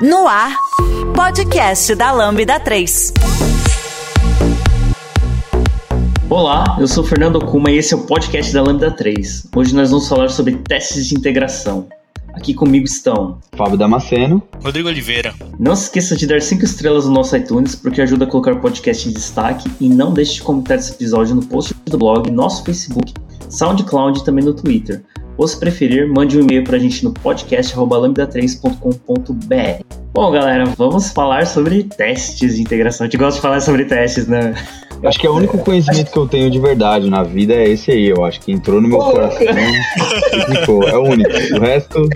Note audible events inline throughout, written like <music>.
No ar, podcast da Lambda 3. Olá, eu sou Fernando Kuma e esse é o podcast da Lambda 3. Hoje nós vamos falar sobre testes de integração. Aqui comigo estão Fábio Damasceno, Rodrigo Oliveira. Não se esqueça de dar 5 estrelas no nosso iTunes, porque ajuda a colocar o podcast em destaque. E não deixe de comentar esse episódio no post do blog, nosso Facebook, SoundCloud e também no Twitter. Ou se preferir, mande um e-mail pra gente no podcast.lambda3.com.br. Bom, galera, vamos falar sobre testes de integração. A gente gosta de falar sobre testes, né? Acho que é o único conhecimento que eu tenho de verdade na vida é esse aí. Eu acho que entrou no meu coração e ficou. É o único. O resto.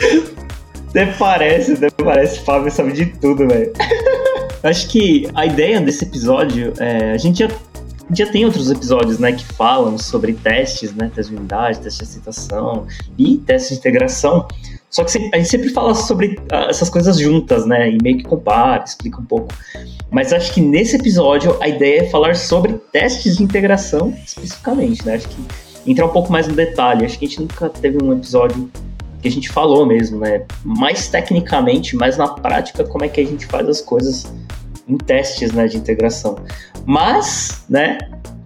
Até parece, até parece. Fábio sabe de tudo, velho. <laughs> Acho que a ideia desse episódio é. A gente já já tem outros episódios, né, que falam sobre testes, né, testes de unidade, testes de aceitação e testes de integração. Só que a gente sempre fala sobre ah, essas coisas juntas, né, e meio que compara, explica um pouco. Mas acho que nesse episódio a ideia é falar sobre testes de integração especificamente, né? Acho que entrar um pouco mais no detalhe. Acho que a gente nunca teve um episódio que a gente falou mesmo, né? Mais tecnicamente, mais na prática, como é que a gente faz as coisas em testes né, de integração. Mas, né,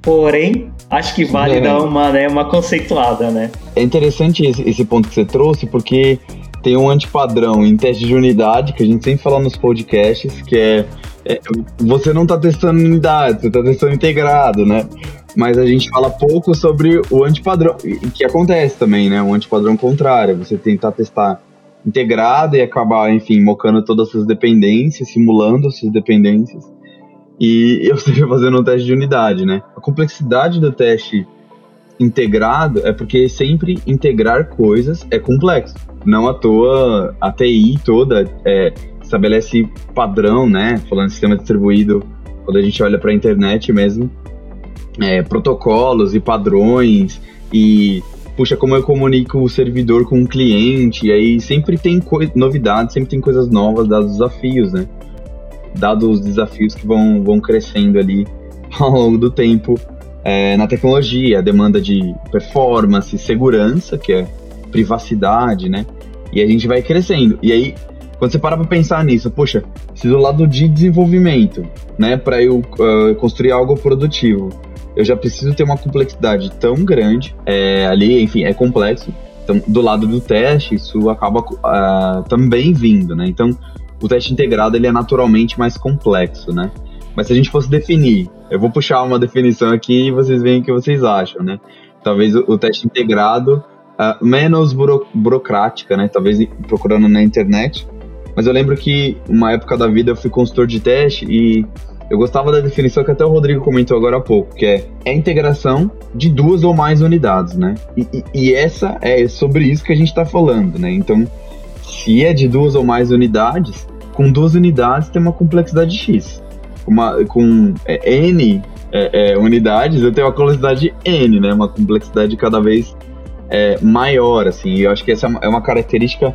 porém, acho que vale é. dar uma, né, uma conceituada, né? É interessante esse, esse ponto que você trouxe, porque tem um antipadrão em teste de unidade, que a gente sempre fala nos podcasts, que é, é você não está testando unidade, você está testando integrado, né? Mas a gente fala pouco sobre o antipadrão, que acontece também, né? O antipadrão contrário, você tentar testar integrada e acabar, enfim, mocando todas essas dependências, simulando essas dependências. E <laughs> eu esteja fazendo um teste de unidade, né? A complexidade do teste integrado é porque sempre integrar coisas é complexo. Não à toa a TI toda é, estabelece padrão, né? Falando de sistema distribuído, quando a gente olha para a internet mesmo, é, protocolos e padrões e puxa, como eu comunico o servidor com o cliente, e aí sempre tem novidades, sempre tem coisas novas, dados os desafios, né? Dados os desafios que vão, vão crescendo ali <laughs> ao longo do tempo é, na tecnologia, a demanda de performance, segurança, que é privacidade, né? E a gente vai crescendo. E aí, quando você para pra pensar nisso, poxa, se do lado de desenvolvimento, né, para eu uh, construir algo produtivo, eu já preciso ter uma complexidade tão grande, é, ali, enfim, é complexo. Então, do lado do teste, isso acaba uh, também vindo, né? Então, o teste integrado ele é naturalmente mais complexo, né? Mas se a gente fosse definir, eu vou puxar uma definição aqui e vocês veem o que vocês acham, né? Talvez o, o teste integrado uh, menos buro, burocrática, né? Talvez procurando na internet. Mas eu lembro que uma época da vida eu fui consultor de teste e eu gostava da definição que até o Rodrigo comentou agora há pouco, que é, é a integração de duas ou mais unidades, né? E, e, e essa é sobre isso que a gente está falando, né? Então, se é de duas ou mais unidades, com duas unidades tem uma complexidade X. Uma, com é, N é, é, unidades, eu tenho uma complexidade N, né? Uma complexidade cada vez é, maior, assim. E eu acho que essa é uma é característica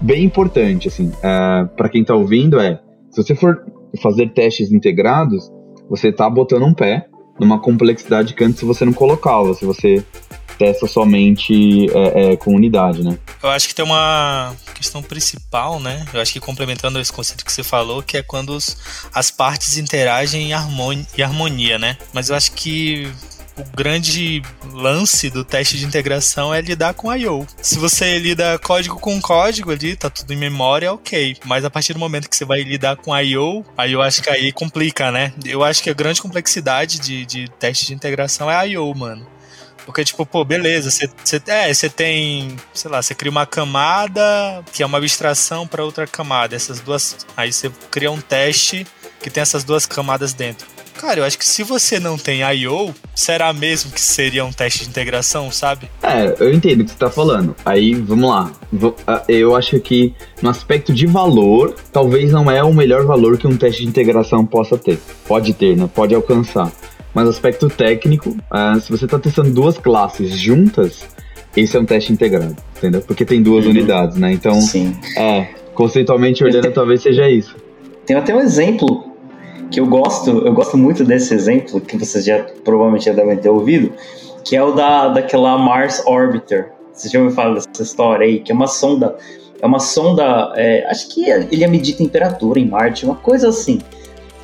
bem importante, assim, é, para quem está ouvindo é, se você for fazer testes integrados, você está botando um pé numa complexidade que antes você não colocava, se você testa somente é, é, com unidade, né? Eu acho que tem uma questão principal, né? Eu acho que complementando esse conceito que você falou, que é quando os, as partes interagem em harmonia, em harmonia, né? Mas eu acho que o grande lance do teste de integração é lidar com I/O. Se você lida código com código ali, tá tudo em memória, ok. Mas a partir do momento que você vai lidar com I/O, aí eu acho que aí complica, né? Eu acho que a grande complexidade de, de teste de integração é I/O, mano. Porque, tipo, pô, beleza, você, é, você tem, sei lá, você cria uma camada que é uma abstração para outra camada. Essas duas. Aí você cria um teste que tem essas duas camadas dentro. Cara, eu acho que se você não tem I.O., será mesmo que seria um teste de integração, sabe? É, eu entendo o que você tá falando. Aí, vamos lá. Eu acho que no aspecto de valor, talvez não é o melhor valor que um teste de integração possa ter. Pode ter, né? Pode alcançar. Mas aspecto técnico, uh, se você está testando duas classes juntas, esse é um teste integrado, entendeu? Porque tem duas uhum. unidades, né? Então, Sim. é, conceitualmente olhando, talvez seja isso. Tem até um exemplo que eu gosto, eu gosto muito desse exemplo, que vocês já provavelmente já devem ter ouvido, que é o da, daquela Mars Orbiter. Vocês já ouviram falar dessa história aí? Que é uma sonda é uma sonda, é, acho que ele ia medir temperatura em Marte, uma coisa assim.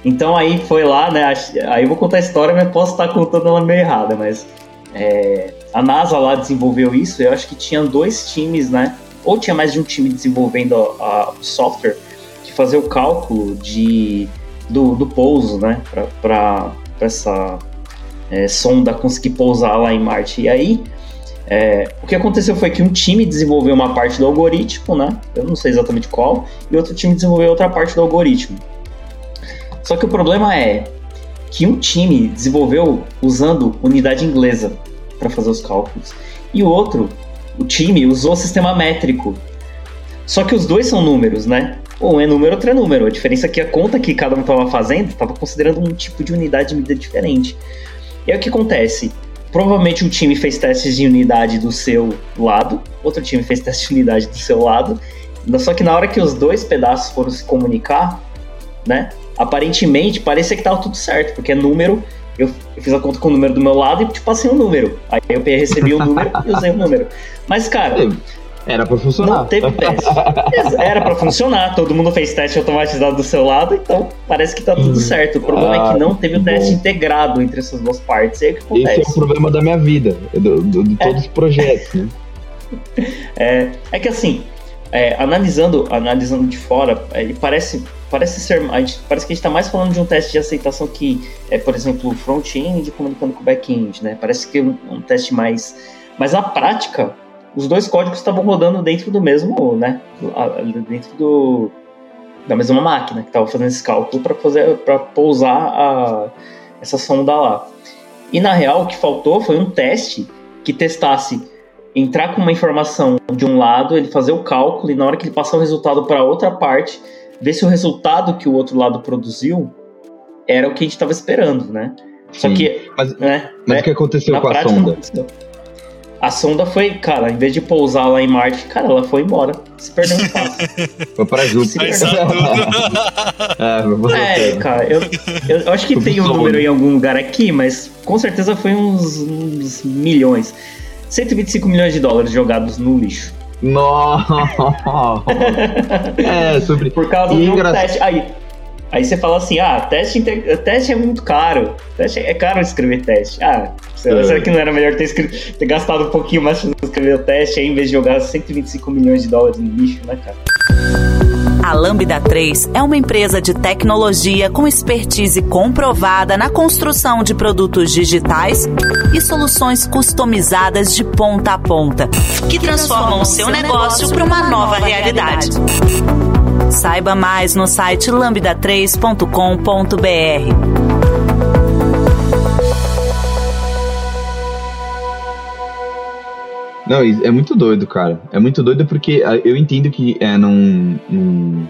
Então aí foi lá, né? Aí eu vou contar a história, mas posso estar contando ela meio errada, mas é, a NASA lá desenvolveu isso. Eu acho que tinha dois times, né? Ou tinha mais de um time desenvolvendo o software que fazia o cálculo de, do, do pouso, né? Para essa é, sonda conseguir pousar lá em Marte. E aí é, o que aconteceu foi que um time desenvolveu uma parte do algoritmo, né? Eu não sei exatamente qual, e outro time desenvolveu outra parte do algoritmo. Só que o problema é que um time desenvolveu usando unidade inglesa para fazer os cálculos e o outro, o time, usou sistema métrico. Só que os dois são números, né? Um é número, outro é número. A diferença é que a conta que cada um estava fazendo estava considerando um tipo de unidade de medida diferente. E aí o que acontece? Provavelmente um time fez testes de unidade do seu lado, outro time fez testes de unidade do seu lado. Só que na hora que os dois pedaços foram se comunicar, né? aparentemente parecia que tava tudo certo, porque é número. Eu, fiz a conta com o número do meu lado e te passei um número. Aí eu recebi o número e usei o número. Mas, cara. Era pra funcionar. Não teve <laughs> teste. Era pra funcionar. Todo mundo fez teste automatizado do seu lado, então parece que tá tudo uhum. certo. O problema ah, é que não teve o teste bom. integrado entre essas duas partes. Aí, o que acontece? Esse é o problema da minha vida, do, do, de todos é. os projetos, né? <laughs> É, é que assim, é, analisando, analisando de fora, ele parece parece ser. Gente, parece que a gente está mais falando de um teste de aceitação que é, por exemplo, o front-end comunicando com o back-end, né? Parece que é um, um, teste mais. Mas na prática, os dois códigos estavam rodando dentro do mesmo, né? Dentro do da mesma máquina que estava fazendo esse cálculo para fazer para pousar a, essa sonda lá. E na real, o que faltou foi um teste que testasse entrar com uma informação de um lado, ele fazer o cálculo e na hora que ele passar o resultado para outra parte, ver se o resultado que o outro lado produziu era o que a gente estava esperando, né? Só Sim. que. Mas, né, mas né, o que aconteceu com a sonda? A sonda foi, cara, em vez de pousar lá em Marte, cara, ela foi embora. Se perdeu no espaço. <laughs> foi pra Júpiter. <laughs> é, é, cara, eu, eu acho que tem um número em algum lugar aqui, mas com certeza foi uns, uns milhões. 125 milhões de dólares jogados no lixo. Nossa! <laughs> é, sobre. Por causa do engra... teste. Aí, aí você fala assim: ah, teste, teste é muito caro. Teste é caro escrever teste. Ah, será, é. será que não era melhor ter, escrito, ter gastado um pouquinho mais pra escrever o teste aí, em vez de jogar 125 milhões de dólares no lixo, né, cara? A Lambda 3 é uma empresa de tecnologia com expertise comprovada na construção de produtos digitais e soluções customizadas de ponta a ponta, que transformam o seu negócio para uma nova realidade. Saiba mais no site lambda3.com.br. Não, é muito doido, cara. É muito doido porque ah, eu entendo que é num, num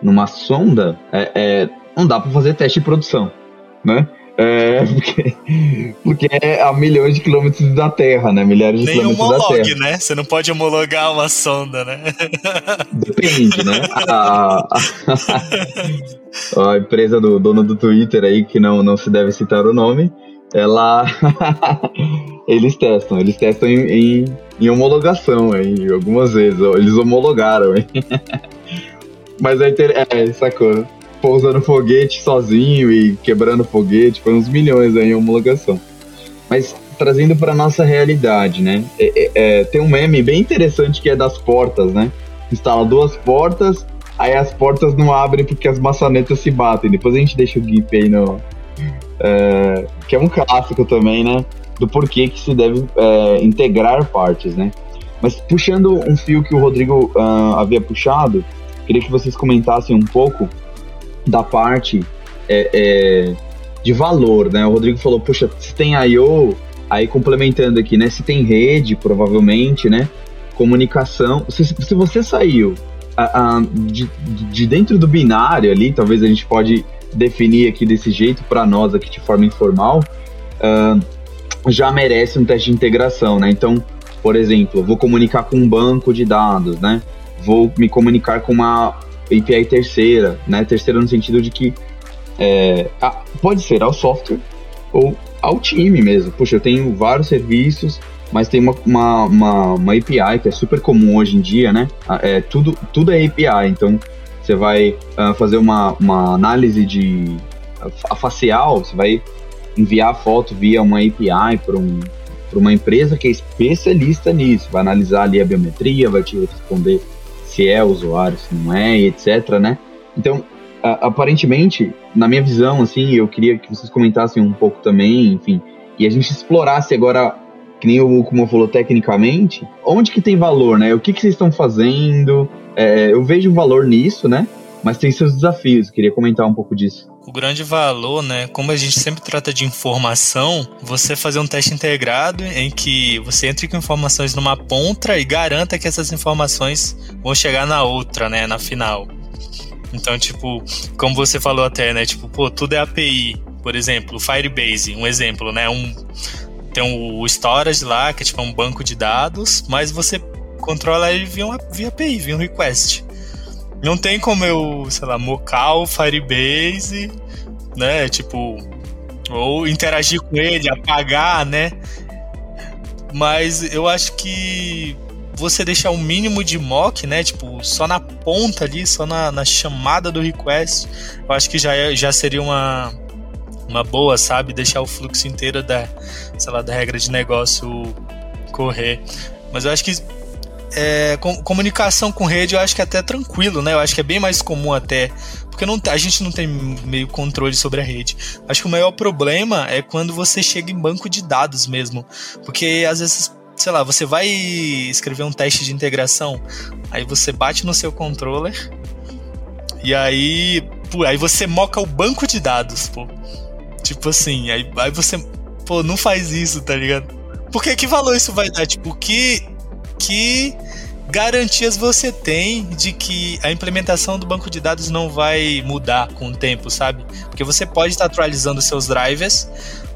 numa sonda é, é, não dá para fazer teste de produção, né? É, porque, porque é a milhões de quilômetros da Terra, né? Milhares de Nem quilômetros homologue, da Terra. né? Você não pode homologar uma sonda, né? Depende, né? <laughs> A, a, a empresa do dono do Twitter aí, que não, não se deve citar o nome, ela <laughs> eles testam, eles testam em, em, em homologação aí, algumas vezes, eles homologaram, hein? <laughs> Mas a inter... é, sacou? Pousando foguete sozinho e quebrando foguete, foi uns milhões aí em homologação. Mas trazendo para nossa realidade, né? É, é, é, tem um meme bem interessante que é das portas, né? Instala duas portas, aí as portas não abrem porque as maçanetas se batem. Depois a gente deixa o GIF aí no, é, que é um clássico também, né? Do porquê que se deve é, integrar partes, né? Mas puxando um fio que o Rodrigo uh, havia puxado, queria que vocês comentassem um pouco da parte é, é, de valor, né? O Rodrigo falou, puxa, se tem I.O., aí complementando aqui, né? Se tem rede, provavelmente, né? Comunicação. Se, se você saiu a, a, de, de dentro do binário ali, talvez a gente pode definir aqui desse jeito para nós aqui de forma informal, uh, já merece um teste de integração, né? Então, por exemplo, vou comunicar com um banco de dados, né? Vou me comunicar com uma API terceira, né? Terceira no sentido de que é, pode ser ao software ou ao time mesmo. Puxa, eu tenho vários serviços mas tem uma, uma, uma, uma API que é super comum hoje em dia, né? É, tudo, tudo é API, então você vai uh, fazer uma, uma análise de a facial, você vai enviar a foto via uma API para um, uma empresa que é especialista nisso, vai analisar ali a biometria, vai te responder se é usuário, se não é, etc, né? Então, aparentemente, na minha visão, assim, eu queria que vocês comentassem um pouco também, enfim, e a gente explorasse agora, que nem o Kuma falou tecnicamente, onde que tem valor, né? O que, que vocês estão fazendo? É, eu vejo valor nisso, né? Mas tem seus desafios, queria comentar um pouco disso. O grande valor, né? Como a gente sempre trata de informação, você fazer um teste integrado em que você entre com informações numa ponta e garanta que essas informações vão chegar na outra, né? Na final. Então, tipo, como você falou até, né? Tipo, pô, tudo é API. Por exemplo, Firebase, um exemplo, né? Um, tem o storage lá, que é tipo um banco de dados, mas você controla ele via, uma, via API, via um request. Não tem como eu, sei lá, mocar o Firebase, né? Tipo, ou interagir com ele, apagar, né? Mas eu acho que você deixar um mínimo de mock, né? Tipo, só na ponta ali, só na, na chamada do request, eu acho que já, é, já seria uma, uma boa, sabe? Deixar o fluxo inteiro da, sei lá, da regra de negócio correr. Mas eu acho que é, com, comunicação com rede eu acho que é até tranquilo, né? Eu acho que é bem mais comum até. Porque não, a gente não tem meio controle sobre a rede. Acho que o maior problema é quando você chega em banco de dados mesmo. Porque às vezes, sei lá, você vai escrever um teste de integração, aí você bate no seu controller, e aí. Pô, aí você moca o banco de dados, pô. Tipo assim, aí, aí você. Pô, não faz isso, tá ligado? Porque que valor isso vai dar? Tipo, que que garantias você tem de que a implementação do banco de dados não vai mudar com o tempo, sabe? Porque você pode estar atualizando seus drivers,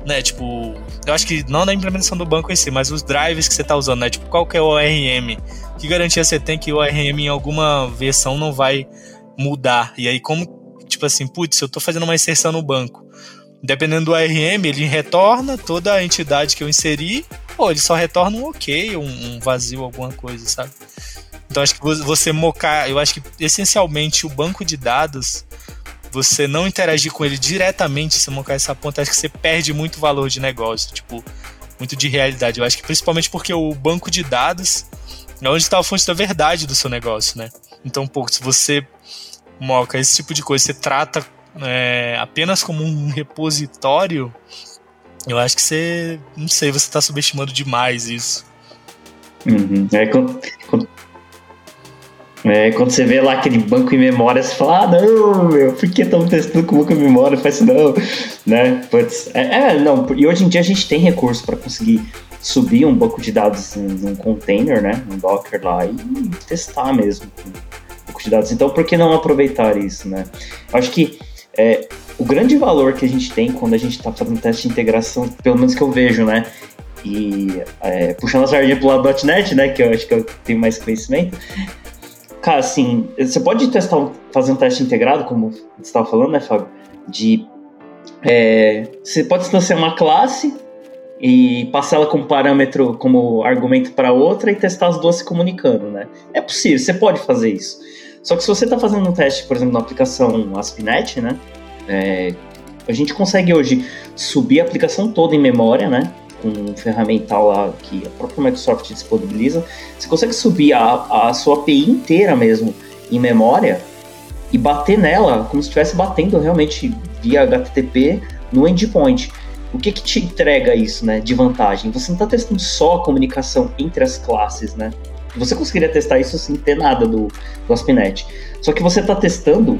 né? Tipo, eu acho que não na implementação do banco em si, mas os drivers que você está usando, né? Tipo, qual que é o ORM? Que garantia você tem que o ORM em alguma versão não vai mudar? E aí, como, tipo assim, putz, eu estou fazendo uma inserção no banco. Dependendo do ORM, ele retorna toda a entidade que eu inseri pô, ele só retorna um ok, um, um vazio, alguma coisa, sabe? Então acho que você mocar, eu acho que essencialmente o banco de dados, você não interagir com ele diretamente, se mocar essa ponta, acho que você perde muito valor de negócio, tipo, muito de realidade. Eu acho que principalmente porque o banco de dados é onde está a fonte da verdade do seu negócio, né? Então, pô, se você moca esse tipo de coisa, você trata é, apenas como um repositório, eu acho que você. Não sei, você tá subestimando demais isso. Uhum. É, quando, quando, é, quando você vê lá aquele banco em memória, você fala, ah, não, meu, por que estamos testando com banco em memória? Faz isso não, né? É, é, não, e hoje em dia a gente tem recurso para conseguir subir um banco de dados em um container, né? Um Docker lá e testar mesmo um banco de dados. Então, por que não aproveitar isso, né? Acho que é, o grande valor que a gente tem quando a gente está fazendo teste de integração, pelo menos que eu vejo, né? E é, puxando a sardinha pro lado do .NET, né? Que eu acho que eu tenho mais conhecimento. Cara, assim, você pode testar, fazer um teste integrado, como você estava falando, né, Fábio? De. É, você pode estabelecer uma classe e passar ela como parâmetro, como argumento para outra e testar as duas se comunicando, né? É possível, você pode fazer isso. Só que se você está fazendo um teste, por exemplo, na aplicação ASP.NET, né? É, a gente consegue hoje subir a aplicação toda em memória, né? Com um ferramental lá que a própria Microsoft disponibiliza. Você consegue subir a, a sua API inteira mesmo em memória e bater nela como se estivesse batendo realmente via HTTP no endpoint. O que, que te entrega isso, né, de vantagem? Você não está testando só a comunicação entre as classes, né? Você conseguiria testar isso sem ter nada do, do ASP.NET. Só que você está testando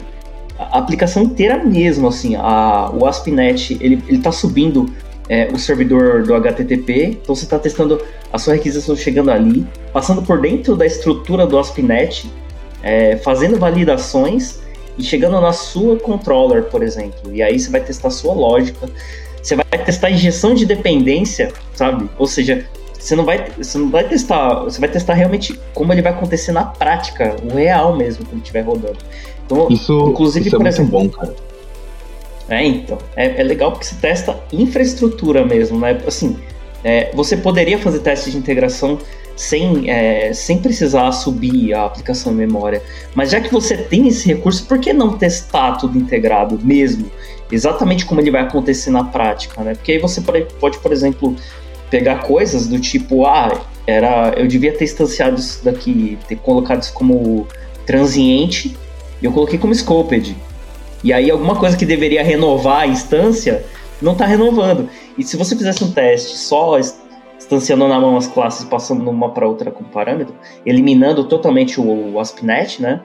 a aplicação inteira mesmo, assim, a, o ASP.NET, ele, ele tá subindo é, o servidor do HTTP, então você está testando a sua requisição chegando ali, passando por dentro da estrutura do ASP.NET, é, fazendo validações e chegando na sua controller, por exemplo. E aí você vai testar a sua lógica, você vai testar a injeção de dependência, sabe? Ou seja, você não vai, você não vai testar, você vai testar realmente como ele vai acontecer na prática, o real mesmo, quando estiver rodando. Então, isso, inclusive, isso é por exemplo, muito bom, cara. É, então. É, é legal porque você testa infraestrutura mesmo, né? Assim, É, você poderia fazer testes de integração sem, é, sem precisar subir a aplicação em memória. Mas já que você tem esse recurso, por que não testar tudo integrado mesmo? Exatamente como ele vai acontecer na prática, né? Porque aí você pode, pode por exemplo, pegar coisas do tipo, ah, era, eu devia ter instanciado isso daqui, ter colocado isso como transiente, eu coloquei como scoped. E aí alguma coisa que deveria renovar a instância não está renovando. E se você fizesse um teste só instanciando na mão as classes, passando uma para outra com parâmetro, eliminando totalmente o, o ASP.NET, né?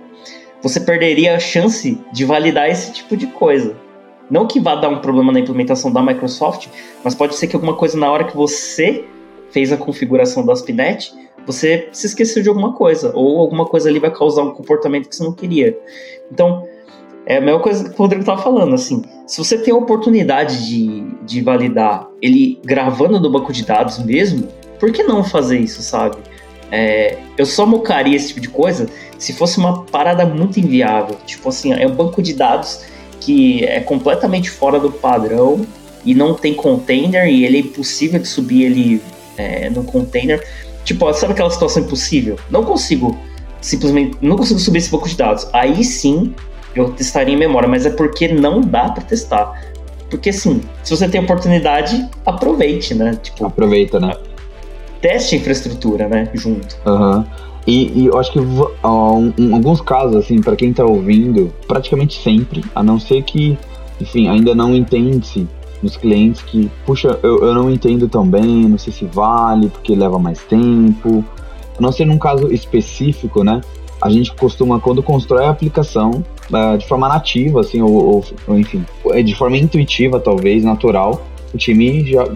Você perderia a chance de validar esse tipo de coisa. Não que vá dar um problema na implementação da Microsoft, mas pode ser que alguma coisa na hora que você fez a configuração do ASP.NET, você se esqueceu de alguma coisa, ou alguma coisa ali vai causar um comportamento que você não queria. Então, é a mesma coisa que o Rodrigo estava falando, assim, se você tem a oportunidade de, de validar ele gravando no banco de dados mesmo, por que não fazer isso, sabe? É, eu só mocaria esse tipo de coisa se fosse uma parada muito inviável. Tipo assim, é um banco de dados que é completamente fora do padrão e não tem container e ele é impossível de subir ele é, no container. Tipo, sabe aquela situação impossível? Não consigo simplesmente, não consigo subir esse banco de dados. Aí sim eu testaria em memória, mas é porque não dá para testar. Porque assim, se você tem oportunidade, aproveite, né? Tipo, Aproveita, né? Teste infraestrutura, né? Junto. Uhum. E, e, eu acho que em alguns casos, assim, para quem tá ouvindo, praticamente sempre, a não ser que, enfim, ainda não entende-se nos clientes que, puxa, eu, eu não entendo tão bem, não sei se vale, porque leva mais tempo. A não ser num caso específico, né? A gente costuma, quando constrói a aplicação, uh, de forma nativa, assim, ou, ou, ou, enfim, é de forma intuitiva, talvez, natural, o time já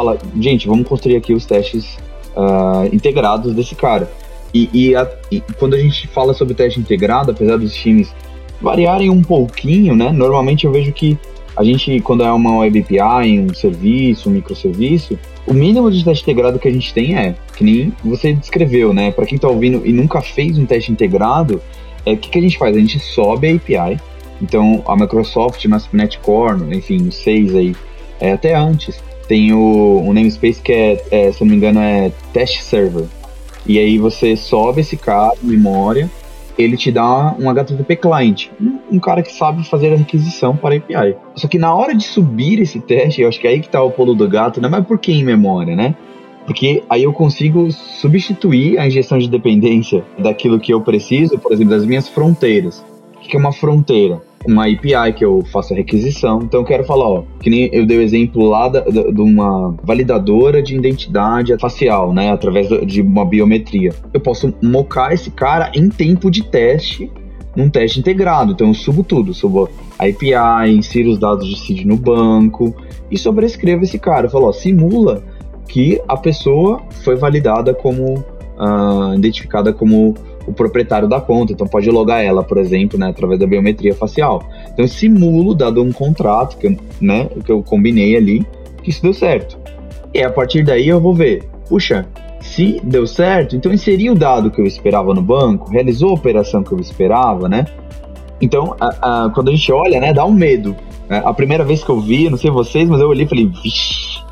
fala, gente, vamos construir aqui os testes uh, integrados desse cara. E, e, a, e, quando a gente fala sobre teste integrado, apesar dos times variarem um pouquinho, né? Normalmente eu vejo que a gente, quando é uma web API, um serviço, um microserviço, o mínimo de teste integrado que a gente tem é, que nem você descreveu, né? Para quem está ouvindo e nunca fez um teste integrado, é, o que, que a gente faz? A gente sobe a API. Então, a Microsoft, ASP.NET Core, enfim, os seis aí, é, até antes, tem o, um namespace que é, é, se não me engano, é Test Server. E aí você sobe esse cara, memória, ele te dá um HTTP client, um, um, cara que sabe fazer a requisição para a API. Só que na hora de subir esse teste, eu acho que é aí que está o pulo do gato, não é mais por que em memória, né? Porque aí eu consigo substituir a injeção de dependência daquilo que eu preciso, por exemplo, das minhas fronteiras. O que é uma fronteira? Uma API que eu faço a requisição. Então eu quero falar, ó, que nem eu dei o exemplo lá da, da, de uma validadora de identidade facial, né? Através de uma biometria. Eu posso mocar esse cara em tempo de teste num teste integrado. Então eu subo tudo, subo a API, insiro os dados de seed no banco e sobrescrevo esse cara. Eu falo, ó, simula que a pessoa foi validada como uh, identificada como o proprietário da conta, então pode logar ela, por exemplo, né, através da biometria facial. Então eu simulo, dado um contrato que, né, que eu combinei ali, que isso deu certo. E a partir daí eu vou ver, puxa, se deu certo, então inseri o dado que eu esperava no banco, realizou a operação que eu esperava, né? Então, a, a, quando a gente olha, né, dá um medo. Né? A primeira vez que eu vi, não sei vocês, mas eu olhei e falei, vixi,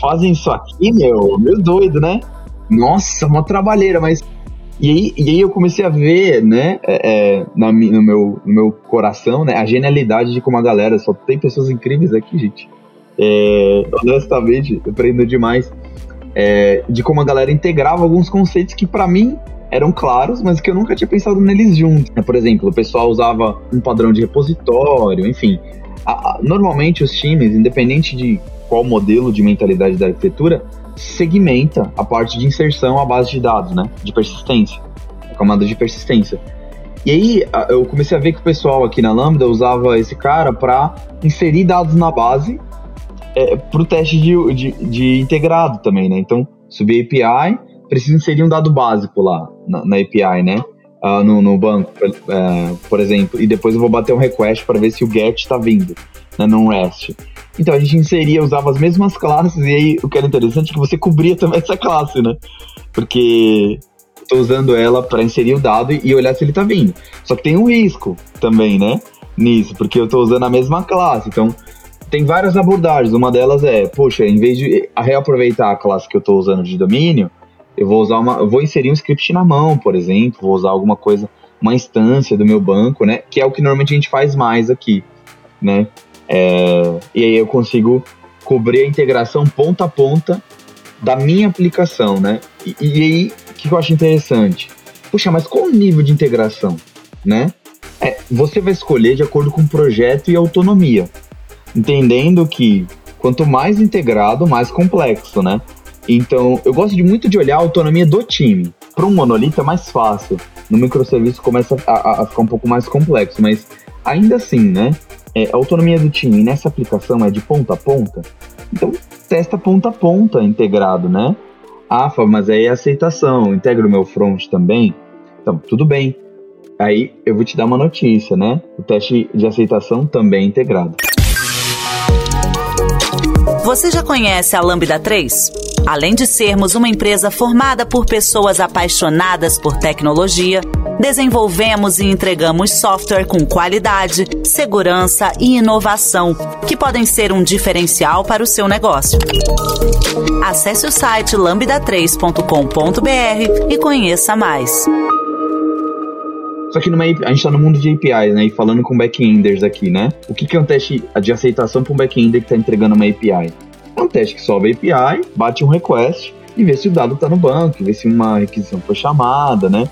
fazem isso aqui, meu, meu doido, né? Nossa, uma trabalheira, mas. E aí, e aí eu comecei a ver, né, é, é na, no, meu, no meu coração, né, a genialidade de como a galera, só tem pessoas incríveis aqui, gente. É, honestamente, aprendo demais. É, de como a galera integrava alguns conceitos que para mim eram claros, mas que eu nunca tinha pensado neles juntos. Por exemplo, o pessoal usava um padrão de repositório, enfim. A, a, normalmente os times, independente de qual modelo de mentalidade da arquitetura, segmenta a parte de inserção à base de dados, né? De persistência, a camada de persistência. E aí eu comecei a ver que o pessoal aqui na Lambda usava esse cara para inserir dados na base é, para o teste de, de, de, integrado também, né? Então, subir API, precisa inserir um dado básico lá na, na API, né? Uh, no, no, banco, uh, por exemplo, e depois eu vou bater um request para ver se o GET está vindo né, no REST. Então a gente inseria, usava as mesmas classes, e aí o que era interessante é que você cobria também essa classe, né? Porque estou usando ela para inserir o dado e olhar se ele está vindo. Só que tem um risco também, né? Nisso, porque eu estou usando a mesma classe. Então, tem várias abordagens. Uma delas é, poxa, em vez de reaproveitar a classe que eu estou usando de domínio, eu vou usar uma, vou inserir um script na mão, por exemplo, vou usar alguma coisa, uma instância do meu banco, né? Que é o que normalmente a gente faz mais aqui, né? É, e aí eu consigo cobrir a integração ponta a ponta da minha aplicação, né? E, e aí, o que eu acho interessante? Puxa, mas qual o nível de integração, né? É, você vai escolher de acordo com o projeto e autonomia, entendendo que quanto mais integrado, mais complexo, né? Então, eu gosto de muito de olhar a autonomia do time. Para um monolito é mais fácil. No microserviço começa a, a, ficar um pouco mais complexo, mas ainda assim, né? É, a autonomia do time nessa aplicação é de ponta a ponta. Então, testa ponta a ponta integrado, né? Ah, mas aí é aceitação, integra o meu front também. Então, tudo bem. Aí eu vou te dar uma notícia, né? O teste de aceitação também é integrado. Você já conhece a Lambda 3? Além de sermos uma empresa formada por pessoas apaixonadas por tecnologia, desenvolvemos e entregamos software com qualidade, segurança e inovação, que podem ser um diferencial para o seu negócio. Acesse o site lambda3.com.br e conheça mais. Só que numa, a gente está no mundo de APIs, né? E falando com backenders aqui, né? O que, que é um teste de aceitação para um backender que está entregando uma API? É um teste que sobe a API, bate um request e vê se o dado está no banco, vê se uma requisição foi chamada, né?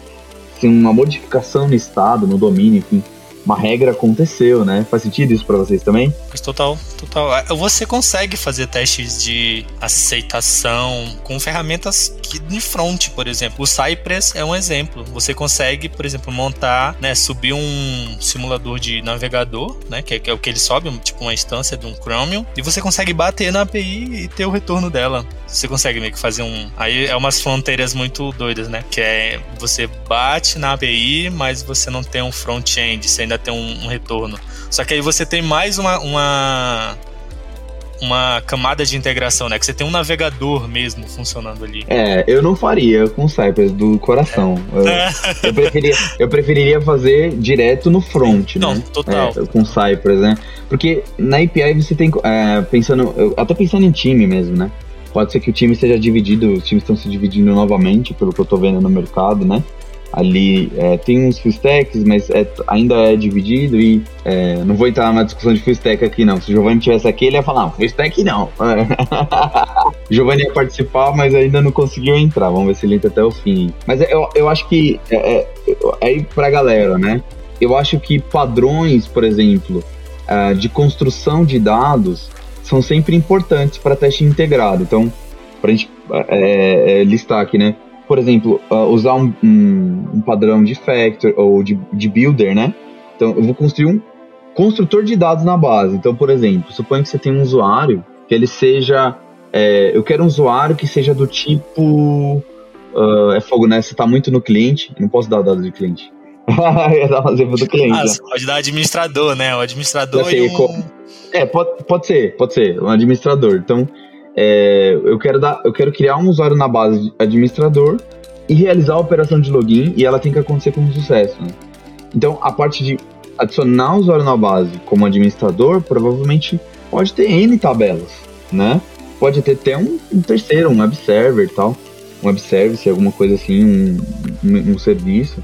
Uma modificação no estado, no domínio, enfim, uma regra aconteceu, né? Faz sentido isso para vocês também? Total, total. É, você consegue fazer testes de aceitação com ferramentas que de front, por exemplo. O Cypress é um exemplo. Você consegue, por exemplo, montar, né, subir um simulador de navegador, né, que é, que é o que ele sobe, tipo uma instância de um Chromium, e você consegue bater na API e ter o retorno dela. Você consegue meio que fazer um. Aí é umas fronteiras muito doidas, né? Que é você bate na API, mas você não tem um front-end, você ainda tem um, um retorno. Só que aí você tem mais uma, uma uma camada de integração, né? Que você tem um navegador mesmo funcionando ali. É, eu não faria com o Cypress do coração. É. Eu, eu, preferiria, eu preferiria fazer direto no front, não, né? total. É, com Cypress, né? Porque na API você tem, é, pensando, até pensando em time mesmo, né? Pode ser que o time seja dividido, os times estão se dividindo novamente, pelo que eu tô vendo no mercado, né? Ali é, tem uns full stacks, mas é, ainda é dividido e é, não vou entrar na discussão de full stack aqui não. Se o Giovanni tivesse aqui, ele ia falar, não, full stack não. <laughs> Giovanni ia participar, mas ainda não conseguiu entrar. Vamos ver se ele entra até o fim. Mas é, eu, eu acho que é, é, é aí pra galera, né? Eu acho que padrões, por exemplo, de construção de dados são sempre importantes para teste integrado. Então, para a gente listar aqui, né? Por exemplo, uh, usar um, um, um, padrão de factor ou de, de builder, né? Então, eu vou construir um construtor de dados na base. Então, por exemplo, suponha que você tem um usuário que ele seja. É, eu quero um usuário que seja do tipo. Uh, é fogo, né? Você está muito no cliente. Não posso dar dados de cliente. <laughs> do cliente. Ah, né? pode dar administrador, né? O administrador e um... É, pode, pode ser, pode ser, um administrador. Então, é, eu, quero dar, eu quero criar um usuário na base de administrador e realizar a operação de login e ela tem que acontecer com sucesso. Né? Então, a parte de adicionar o usuário na base como administrador, provavelmente pode ter N tabelas, né? Pode ter até um, um terceiro, um web server e tal, um web service, alguma coisa assim, um, um, um serviço.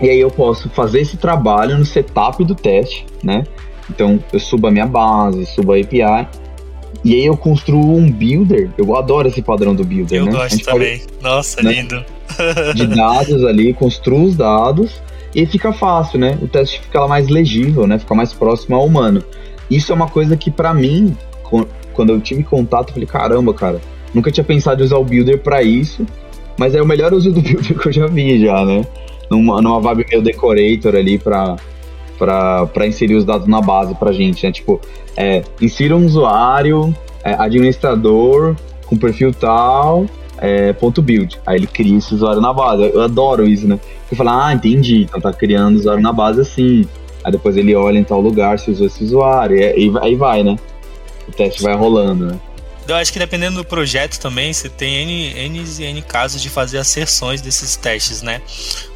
E aí eu posso fazer esse trabalho no setup do teste, né? Então eu subo a minha base, subo a API e aí eu construo um builder. Eu adoro esse padrão do builder, eu né? Gosto também. Pode, Nossa, né? lindo. <laughs> de dados ali, construo os dados e fica fácil, né? O teste fica mais legível, né? Fica mais próximo ao humano. Isso é uma coisa que para mim, quando eu tive contato, eu falei, caramba, cara, nunca tinha pensado em usar o builder para isso, mas é o melhor uso do <laughs> builder que eu já vi já, né? Numa, numa Vibe Mail Decorator ali para para inserir os dados na base pra gente, né? Tipo, é, insira um usuário, é, administrador, com perfil tal, é, ponto build. Aí ele cria esse usuário na base. Eu, eu adoro isso, né? Você fala, ah, entendi, então tá criando usuário na base assim. Aí depois ele olha em tal lugar se usou esse usuário. E, e aí vai, né? O teste vai rolando, né? Eu acho que dependendo do projeto também, você tem N, N e N casos de fazer asserções desses testes, né?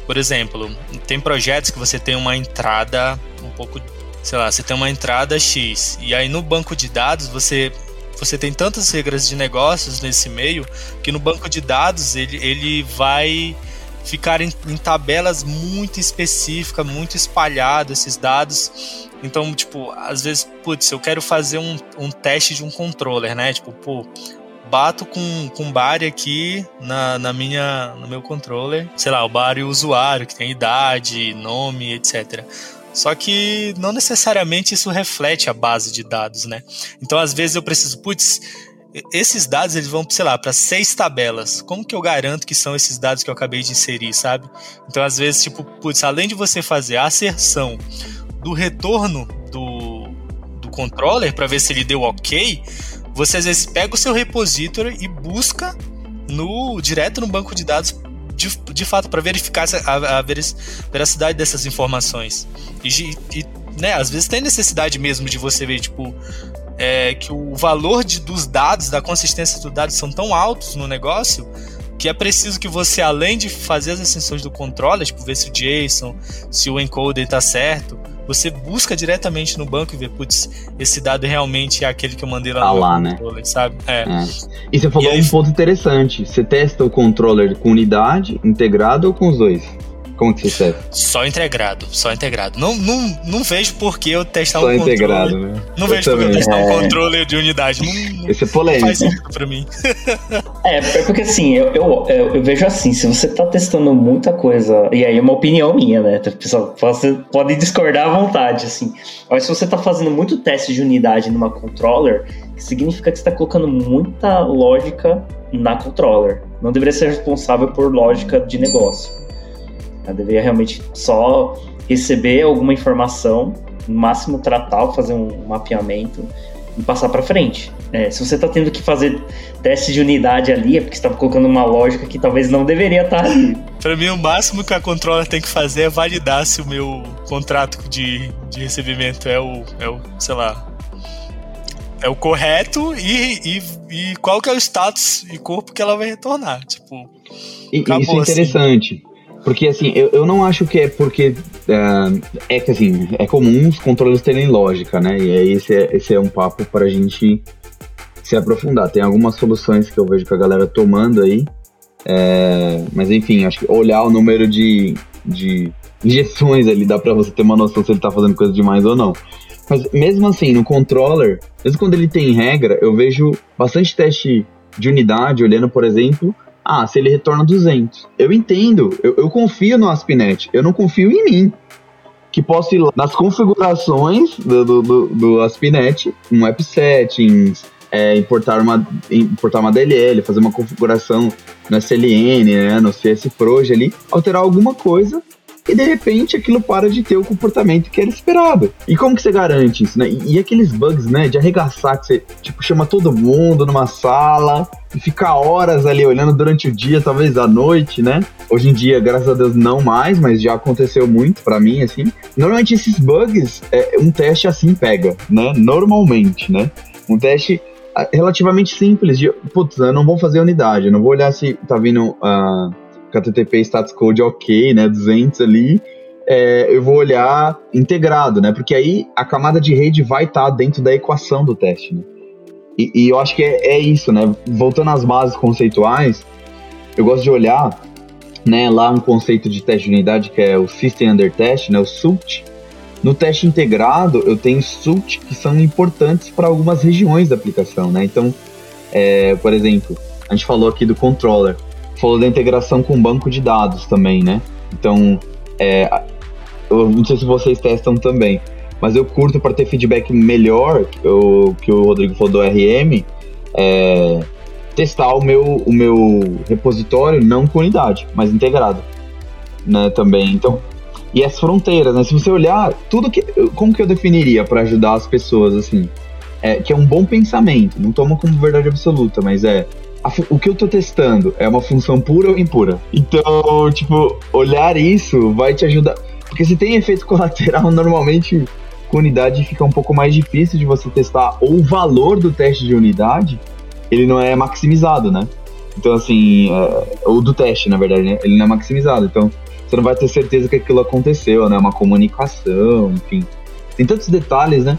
Por exemplo, tem projetos que você tem uma entrada um pouco sei lá, você tem uma entrada X e aí no banco de dados você você tem tantas regras de negócios nesse meio que no banco de dados ele, ele vai ficar em, em tabelas muito específicas, muito espalhadas esses dados. Então, tipo, às vezes, putz, eu quero fazer um, um teste de um controller, né? Tipo, pô, bato com, com bar aqui na, na minha, no meu controller, sei lá, o bar e o usuário, que tem idade, nome, etc. Só que não necessariamente isso reflete a base de dados, né? Então, às vezes eu preciso, putz, esses dados eles vão, sei lá, para seis tabelas. Como que eu garanto que são esses dados que eu acabei de inserir, sabe? Então, às vezes, tipo, putz, além de você fazer a asserção do retorno do, do controller para ver se ele deu ok, você às vezes pega o seu repository e busca no direto no banco de dados de, de fato para verificar a, a, veracidade dessas informações. E, e né, às vezes tem necessidade mesmo de você ver, tipo, é, que o valor de, dos dados, da consistência dos dados são tão altos no negócio que é preciso que você, além de fazer as extensões do controller, tipo, ver se o JSON, se o encoder está certo, você busca diretamente no banco e vê, putz, esse dado realmente é aquele que eu mandei lá tá no lá, né? controller, sabe? É. é. E você falou e aí... um ponto interessante. Você testa o controller com unidade, integrado ou com os dois? Como que você? Só integrado, só integrado. Não, não, não vejo por que eu testar só um integrado, controller. Né? Não eu vejo por que eu testar é... um controller de unidade. Não, Esse é polêmico. Não faz sentido pra mim. <laughs> é, é porque assim, eu, eu, eu, vejo assim, se você tá testando muita coisa, e aí é uma opinião minha, né? Pessoal, você pode discordar à vontade, assim. Mas se você tá fazendo muito teste de unidade numa controller, significa que você tá colocando muita lógica na controller. Não deveria ser responsável por lógica de negócio. Ela deveria realmente só receber alguma informação, no máximo tratar, fazer um mapeamento e passar para frente. É, se você está tendo que fazer teste de unidade ali, é porque você está colocando uma lógica que talvez não deveria estar tá ali. Para mim, o máximo que a controller tem que fazer é validar se o meu contrato de, de recebimento é o, é o, sei lá, é o correto e, e, e qual que é o status e corpo que ela vai retornar. Tipo, e, isso é assim. interessante. Assim. Porque, assim, eu, eu não acho que é porque. Uh, é que, assim, é comum os controles terem lógica, né? E aí esse é, esse é um papo para a gente se aprofundar. Tem algumas soluções que eu vejo que a galera tomando aí. É, mas, enfim, acho que olhar o número de, de injeções ali dá para você ter uma noção se ele tá fazendo coisa demais ou não. Mas mesmo assim, no controller, mesmo quando ele tem regra, eu vejo bastante teste de unidade, olhando, por exemplo, ah, se ele retorna 200. Eu entendo, eu, eu confio no Aspinet, eu não confio em mim. Que posso ir nas configurações do, do, do, do Aspinet, um app settings, é, importar, uma, importar uma DLL, fazer uma configuração no SLN, né, no CSProj ali, alterar alguma coisa e de repente aquilo para de ter o comportamento que era esperado. E como que você garante isso, né? E, e, aqueles bugs, né, de arregaçar que você, tipo, chama todo mundo numa sala e ficar horas ali olhando durante o dia, talvez à noite, né? Hoje em dia, graças a Deus, não mais, mas já aconteceu muito para mim, assim. Normalmente esses bugs, é, um teste assim pega, né? Normalmente, né? Um teste ah, relativamente simples de, putz, eu não vou fazer unidade, eu não vou olhar se tá vindo... Uh, HTTP status code ok, né, 200 ali, é, eu vou olhar integrado, né, porque aí a camada de rede vai estar tá dentro da equação do teste, né. E, e eu acho que é, é, isso, né, voltando às bases conceituais, eu gosto de olhar, né, lá um conceito de teste de unidade que é o System Under Test, né, o SULT. No teste integrado, eu tenho SULT que são importantes para algumas regiões da aplicação, né, então, é, por exemplo, a gente falou aqui do controller, falou da integração com banco de dados também, né? Então, é, eu não sei se vocês testam também, mas eu curto para ter feedback melhor, o que o Rodrigo falou do RM, é, testar o meu, o meu repositório não com unidade, mas integrado, né? Também. Então, e as fronteiras, né? Se você olhar tudo que, como que eu definiria para ajudar as pessoas assim, é, que é um bom pensamento, não toma como verdade absoluta, mas é o que eu tô testando é uma função pura ou impura. Então, tipo, olhar isso vai te ajudar. Porque se tem efeito colateral, <laughs> normalmente com unidade fica um pouco mais difícil de você testar. Ou o valor do teste de unidade, ele não é maximizado, né? Então, assim, é, ou do teste, na verdade, né? Ele não é maximizado. Então, você não vai ter certeza que aquilo aconteceu, né? Uma comunicação, enfim. tem tantos detalhes, né?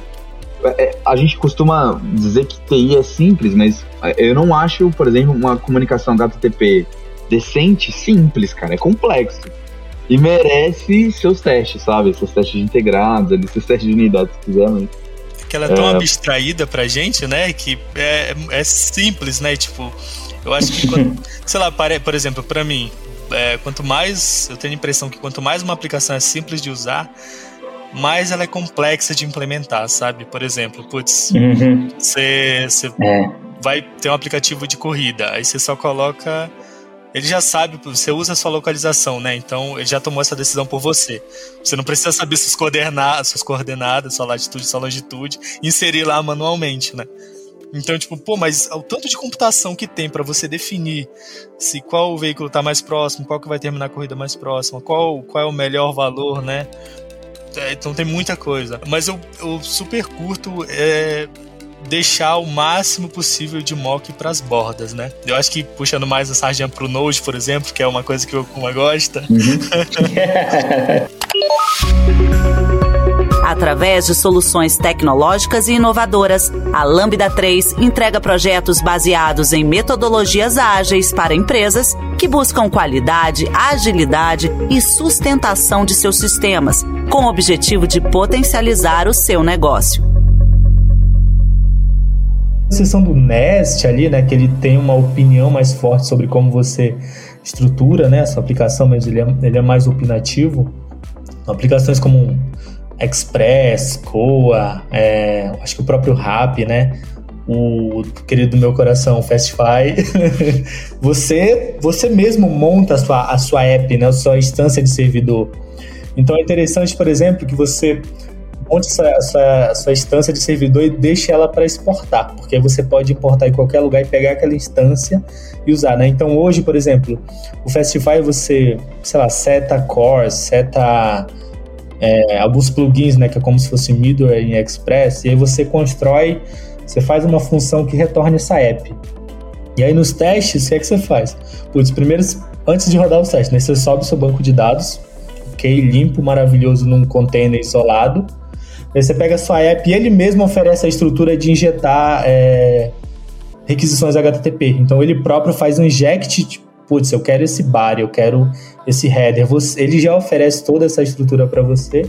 É, é a gente costuma dizer que TI é simples, mas eu não acho, por exemplo, uma comunicação HTTP decente simples, cara. É complexo. E merece seus testes, sabe? Seus testes integrados, ali, seus testes de unidade, se quiser, mas que ela é tão é... abstraída pra gente, né? Que é, é simples, né? Tipo, eu acho que, quando, <laughs> sei lá, por exemplo, para mim, é, quanto mais. Eu tenho a impressão que quanto mais uma aplicação é simples de usar, mais ela é complexa de implementar, sabe? Por exemplo, putz, uhum. você, você é. vai ter um aplicativo de corrida, aí você só coloca ele já sabe, você usa a sua localização, né? Então ele já tomou essa decisão por você. Você não precisa saber suas coordenadas, suas coordenadas, sua latitude, sua longitude, inserir lá manualmente, né? Então, tipo, pô, mas o tanto de computação que tem para você definir se qual veículo está mais próximo, qual que vai terminar a corrida mais próxima, qual, qual é o melhor valor, né? É, então tem muita coisa. Mas eu, eu super curto é, deixar o máximo possível de mock para as bordas, né? Eu acho que puxando mais a sardinha pro Node, por exemplo, que é uma coisa que o Kuma gosta. Uhum. <laughs> <laughs> Através de soluções tecnológicas e inovadoras, a Lambda 3 entrega projetos baseados em metodologias ágeis para empresas que buscam qualidade, agilidade e sustentação de seus sistemas, com o objetivo de potencializar o seu negócio exceção do Nest ali, né, que ele tem uma opinião mais forte sobre como você estrutura, né, a sua aplicação, mas ele é, ele é mais opinativo. Aplicações como Express, Coa, é, acho que o próprio Rap, né, o querido do meu coração, Fastify, <laughs> você você mesmo monta a sua, a sua app, né, a sua instância de servidor. Então é interessante, por exemplo, que você monte essa, essa instância de servidor e deixe ela para exportar, porque você pode importar em qualquer lugar e pegar aquela instância e usar, né? Então hoje, por exemplo, o Fastify você, sei lá, seta cores, seta é, alguns plugins, né, que é como se fosse middleware em Express, e aí você constrói, você faz uma função que retorne essa app. E aí nos testes, o que é que você faz? Putz, primeiro, antes de rodar o teste, né, você sobe seu banco de dados, ok, limpo, maravilhoso num container isolado, Aí você pega a sua app e ele mesmo oferece a estrutura de injetar é, requisições HTTP. Então ele próprio faz um inject, tipo, putz, eu quero esse bar, eu quero esse header. Você, ele já oferece toda essa estrutura para você.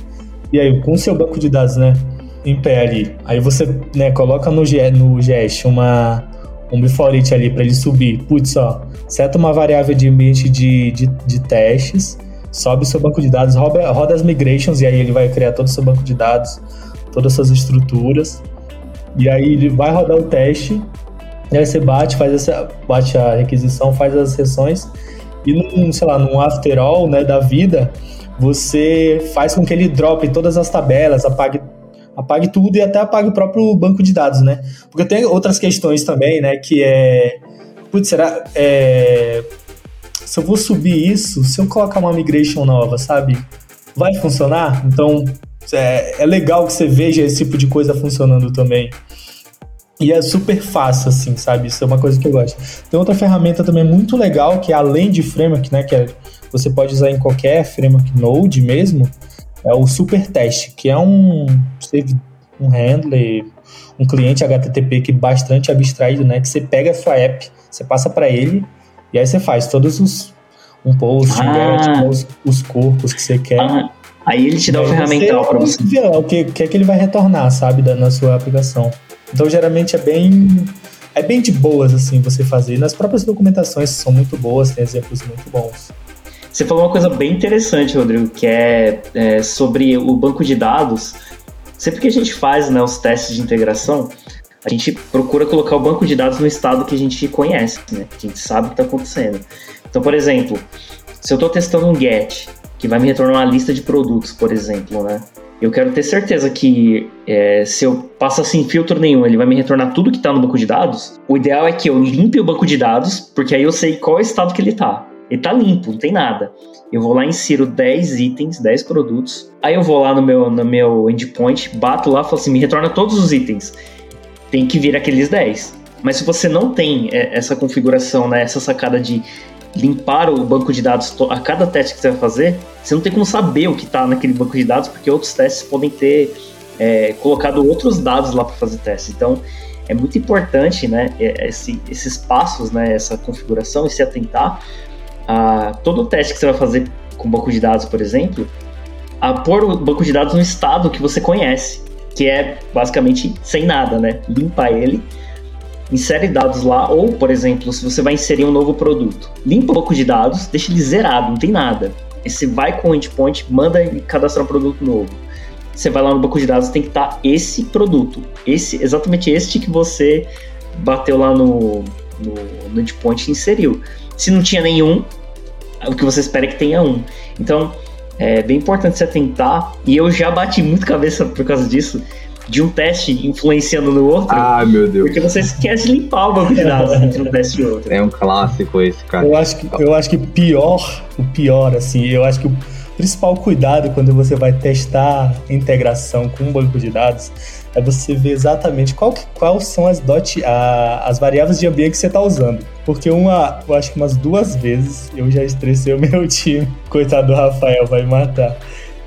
E aí, com o seu banco de dados, né, em pé ali, aí você né, coloca no, no GEST uma, um before it ali para ele subir. Putz, ó, seta uma variável de ambiente de, de, de testes sobe seu banco de dados, roda, roda as migrations e aí ele vai criar todo o seu banco de dados, todas as suas estruturas. E aí ele vai rodar o teste, e aí você bate, faz essa, bate a requisição, faz as sessões e num, sei lá, num after all, né, da vida, você faz com que ele drope todas as tabelas, apague apague tudo e até apague o próprio banco de dados, né? Porque tem outras questões também, né, que é putz, será é, se eu vou subir isso, se eu colocar uma migration nova, sabe? Vai funcionar? Então, é, é legal que você veja esse tipo de coisa funcionando também. E é super fácil, assim, sabe? Isso é uma coisa que eu gosto. Tem outra ferramenta também muito legal, que é além de framework, né? Que é, você pode usar em qualquer framework Node mesmo, é o Super Test, que é um, um handler, um cliente HTTP que é bastante abstraído, né? Que você pega a sua app, você passa para ele, e aí você faz todos os um post, ah. os, os, corpos que você quer. Ah. Aí ele te dá o ferramental para você. Ver o que, que é que ele vai retornar, sabe, da, na sua aplicação. Então geralmente é bem é bem de boas assim você fazer. Nas próprias documentações são muito boas, tem exemplos muito bons. Você falou uma coisa bem interessante, Rodrigo, que é, é sobre o banco de dados. Sempre que a gente faz né, os testes de integração, a gente procura colocar o banco de dados no estado que a gente conhece, né? Que a gente sabe o que está acontecendo. Então, por exemplo, se eu estou testando um GET, que vai me retornar uma lista de produtos, por exemplo, né? Eu quero ter certeza que é, se eu passo sem filtro nenhum, ele vai me retornar tudo que está no banco de dados. O ideal é que eu limpe o banco de dados, porque aí eu sei qual é o estado que ele está. Ele está limpo, não tem nada. Eu vou lá insiro 10 itens, 10 produtos. Aí eu vou lá no meu, no meu endpoint, bato lá falo assim, me retorna todos os itens tem que vir aqueles 10. Mas se você não tem é, essa configuração, né, essa sacada de limpar o banco de dados a cada teste que você vai fazer, você não tem como saber o que está naquele banco de dados, porque outros testes podem ter é, colocado outros dados lá para fazer teste. Então, é muito importante, né, esse, esses passos, né, essa configuração e se atentar a todo teste que você vai fazer com banco de dados, por exemplo, a pôr o banco de dados no estado que você conhece, que é basicamente sem nada, né? Limpa ele, insere dados lá, ou, por exemplo, se você vai inserir um novo produto, limpa o banco de dados, deixa ele zerado, não tem nada. E você vai com o endpoint, manda cadastrar um produto novo. Você vai lá no banco de dados, tem que estar esse produto, esse exatamente este que você bateu lá no, no, no endpoint e inseriu. Se não tinha nenhum, o que você espera é que tenha um. Então, é bem importante se atentar, e eu já bati muito cabeça por causa disso, de um teste influenciando no outro. Ah, meu Deus. Porque você esquece de limpar o banco de dados <laughs> entre um teste e outro. É um clássico esse, cara. Eu acho que, eu acho que pior, o pior, assim, eu acho que o principal cuidado quando você vai testar integração com um banco de dados é você ver exatamente qual, quais são as, dot, a, as variáveis de ambiente que você está usando. Porque uma, eu acho que umas duas vezes eu já estressei o meu <laughs> time. Coitado do Rafael, vai me matar.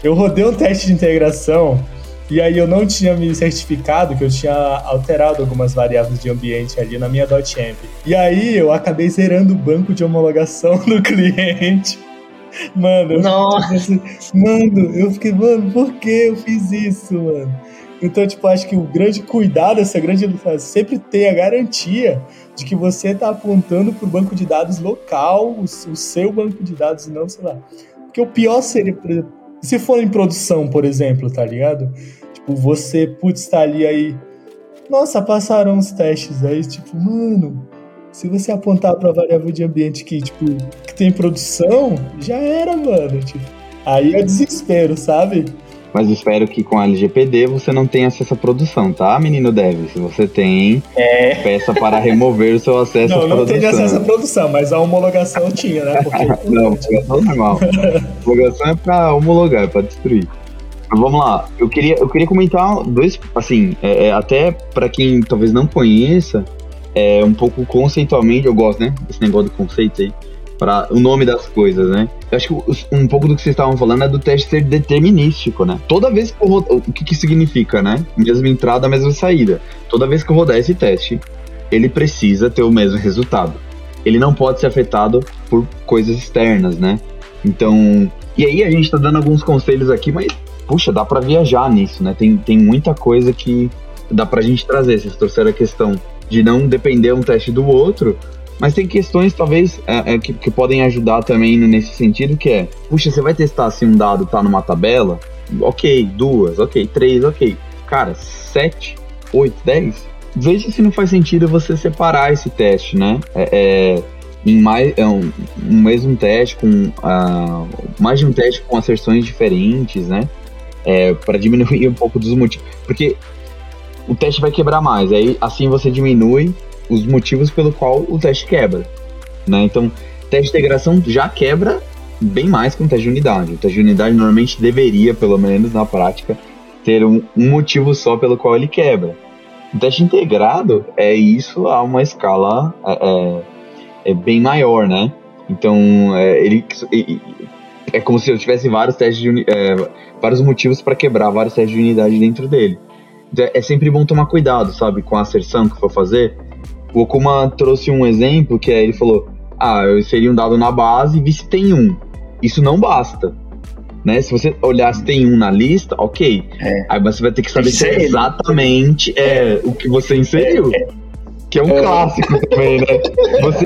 Eu rodei um teste de integração e aí eu não tinha me certificado que eu tinha alterado algumas variáveis de ambiente ali na minha .amp. E aí eu acabei zerando o banco de homologação <laughs> do cliente. Mano, Nossa. Eu fiquei, assim, mano, eu fiquei, mano, por que eu fiz isso, mano? Então, tipo, acho que o grande cuidado, essa grande sempre ter a garantia de que você está apontando para o banco de dados local, o, o, seu banco de dados, e não, sei lá. Porque o pior seria, se for em produção, por exemplo, tá ligado? Tipo, você, putz, tá ali aí. Nossa, passaram uns testes aí, tipo, mano, se você apontar para a variável de ambiente que, tipo, que tem produção, já era, mano. Tipo, aí é desespero, sabe? Mas espero que com a LGPD você não tenha acesso à produção, tá, menino Dev? Se você tem, é. peça para remover o seu acesso não, à produção. Não, não tenho acesso à produção, mas a homologação tinha, né? <laughs> Porque... não, homologação normal. homologação é para homologar, é para destruir. Vamos lá, eu queria, eu queria comentar dois, assim, é, é, até para quem talvez não conheça, é, um pouco conceitualmente, eu gosto, né, desse negócio do conceito aí, para o nome das coisas, né? Eu acho que um pouco do que vocês estavam falando é do teste ser determinístico, né? Toda vez que eu rodar, o que que significa, né? Mesma entrada, mesma saída. Toda vez que eu rodar esse teste, ele precisa ter o mesmo resultado. Ele não pode ser afetado por coisas externas, né? Então, e aí a gente tá dando alguns conselhos aqui, mas puxa, dá para viajar nisso, né? Tem, tem muita coisa que dá pra gente trazer. Vocês trouxeram a questão de não depender um teste do outro, mas tem questões, talvez, é, é, que, que, podem ajudar também nesse sentido, que é, puxa, você vai testar se um dado tá numa tabela, ok, duas, ok, três, ok. Cara, sete, oito, dez, veja se não faz sentido você separar esse teste, né? É, é em mais é um, um, mesmo teste com uh, mais de um teste com asserções diferentes, né? É, para <laughs> diminuir um pouco dos motivos, porque o teste vai quebrar mais, aí assim você diminui os motivos pelo qual o teste quebra. Né? Então, teste de integração já quebra bem mais que um teste de unidade. O teste de unidade normalmente deveria, pelo menos na prática, ter um, um motivo só pelo qual ele quebra. O teste integrado é isso a uma escala é, é, é bem maior, né? Então, é, ele é como se eu tivesse vários testes de é, vários motivos para quebrar vários testes de unidade dentro dele. Então, é sempre bom tomar cuidado, sabe, com a asserção que for fazer, o Okuma trouxe um exemplo que é, ele falou: Ah, eu inseri um dado na base e vi se tem um. Isso não basta. Né? Se você olhar se tem um na lista, ok. É. Aí você vai ter que saber é exatamente é, o que você inseriu. É. Que é um é. clássico também, né? Você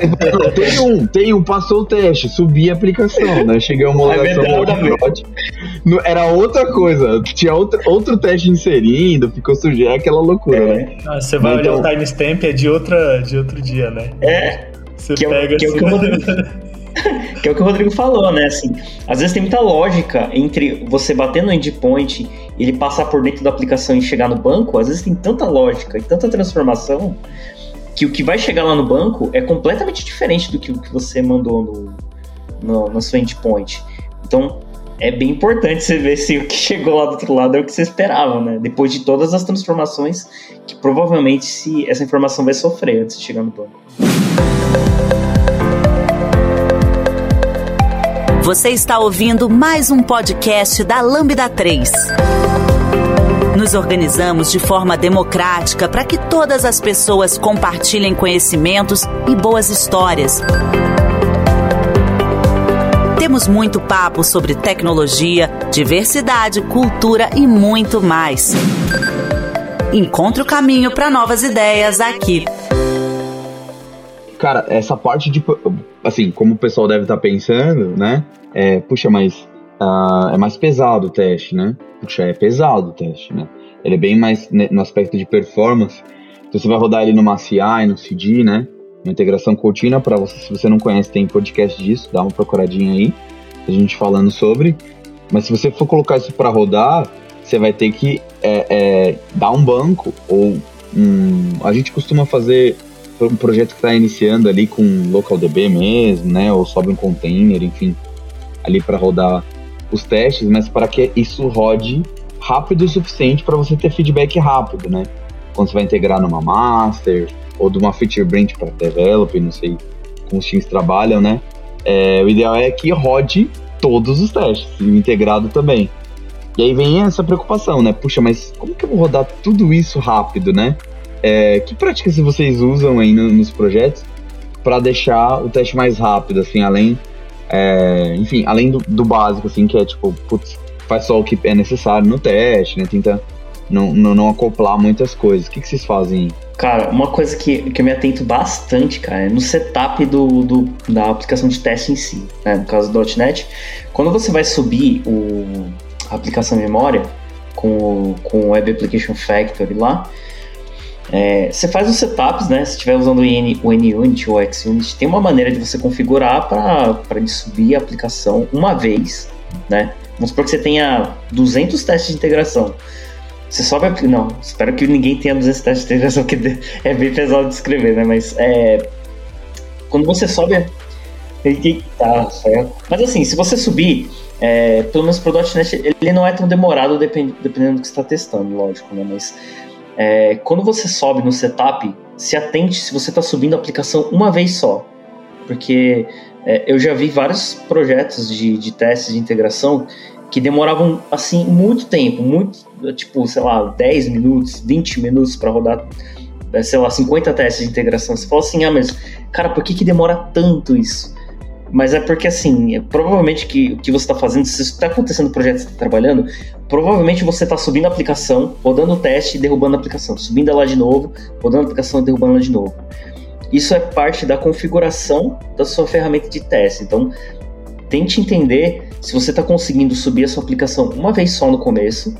tem um, tem um, passou o teste, subi a aplicação, né? Cheguei a homologação é Era outra coisa, tinha outro, outro teste inserindo, ficou sujeito, é aquela loucura, é. né? Ah, você vai então, olhar o timestamp, é de, outra, de outro dia, né? É. Você que pega é, que, assim... é o que, Rodrigo, <laughs> que é o que o Rodrigo falou, né? Assim, às vezes tem muita lógica entre você bater no endpoint, ele passar por dentro da aplicação e chegar no banco, às vezes tem tanta lógica e tanta transformação que o que vai chegar lá no banco é completamente diferente do que o que você mandou no, no, no seu endpoint. Então, é bem importante você ver se o que chegou lá do outro lado é o que você esperava, né? Depois de todas as transformações que provavelmente se essa informação vai sofrer antes de chegar no banco. Você está ouvindo mais um podcast da Lambda 3. Nos organizamos de forma democrática para que todas as pessoas compartilhem conhecimentos e boas histórias. Temos muito papo sobre tecnologia, diversidade, cultura e muito mais. Encontre o caminho para novas ideias aqui. Cara, essa parte de. Assim, como o pessoal deve estar tá pensando, né? É, puxa, mas uh, é mais pesado o teste, né? Puxa, é pesado o teste, né? Ele é bem mais no aspecto de performance. Então você vai rodar ele numa CI, no CD, né? Uma integração contínua, para você, se você não conhece, tem podcast disso, dá uma procuradinha aí, a gente falando sobre. Mas se você for colocar isso para rodar, você vai ter que é, é, dar um banco ou um, a gente costuma fazer um projeto que está iniciando ali com LocalDB mesmo, né? Ou sobe um container, enfim, ali para rodar os testes, mas para que isso rode rápido o suficiente para você ter feedback rápido, né? Quando você vai integrar numa master ou de uma feature branch para develop, não sei como os times trabalham, né? É, o ideal é que rode todos os testes, integrado também. E aí vem essa preocupação, né? Puxa, mas como que eu vou rodar tudo isso rápido, né? É, que práticas vocês usam aí no, nos projetos para deixar o teste mais rápido, assim, além, é, enfim, além do, do, básico, assim, que é tipo, putz, faz só o que é necessário no teste, né? Tenta não, não, não acoplar muitas coisas. O que, que vocês fazem? Cara, uma coisa que, que eu me atento bastante, cara, é no setup do, do, da aplicação de teste em si, né? No caso do .NET, quando você vai subir o, a aplicação memória com o, com o Web Application Factory lá, é, você faz os setups, né? Se estiver usando o, N, NUnit ou o XUnit, tem uma maneira de você configurar para subir a aplicação uma vez, né? Vamos supor que você tenha 200 testes de integração. Você sobe a... Não, espero que ninguém tenha 200 testes de integração, <laughs> que é bem pesado de escrever, né? Mas é... Quando você sobe... Tá, certo. Mas assim, se você subir, é, pelo menos pro .NET, ele não é tão demorado dependendo do que você está testando, lógico, né? Mas é, quando você sobe no setup, se atente se você está subindo a aplicação uma vez só. Porque é, eu já vi vários projetos de, de testes de integração que demoravam, assim, muito tempo, muito, tipo, sei lá, 10 minutos, 20 minutos para rodar, é, sei lá, 50 testes de integração. Você fala assim, ah, mas, cara, por que, que demora tanto isso? Mas é porque, assim, provavelmente que o que você está fazendo, se está acontecendo no projeto que você está trabalhando, provavelmente você está subindo a aplicação, rodando o teste e derrubando a aplicação, subindo ela de novo, rodando a aplicação e derrubando ela de novo. Isso é parte da configuração da sua ferramenta de teste. Então, tente entender se você está conseguindo subir a sua aplicação uma vez só no começo,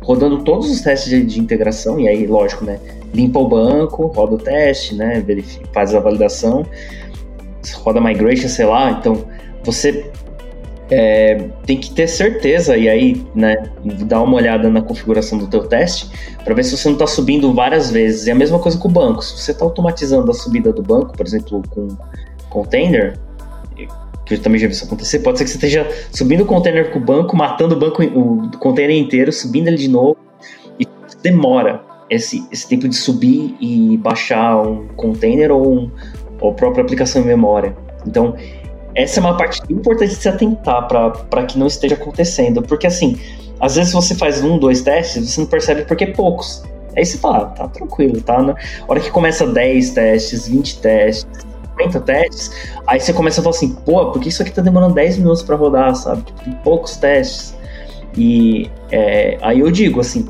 rodando todos os testes de, de, integração, e aí, lógico, né? Limpa o banco, roda o teste, né? Verifica, faz a validação roda migration, sei lá, então você é, tem que ter certeza e aí, né, dar uma olhada na configuração do teu teste para ver se você não está subindo várias vezes. E a mesma coisa com o banco. Se você está automatizando a subida do banco, por exemplo, com container, que eu também já vi isso acontecer, pode ser que você esteja subindo o container com o banco, matando o banco, o container inteiro, subindo ele de novo e demora esse, esse tempo de subir e baixar um container ou um, ou própria aplicação em memória. Então, essa é uma parte importante de se atentar para que não esteja acontecendo, porque assim, às vezes você faz um, dois testes, você não percebe porque é poucos. Aí você fala, ah, tá tranquilo, tá? Na hora que começa 10 testes, 20 testes, 50 testes, aí você começa a falar assim, pô, por que isso aqui tá demorando 10 minutos para rodar, sabe? Tipo, tem poucos testes. E é, aí eu digo assim,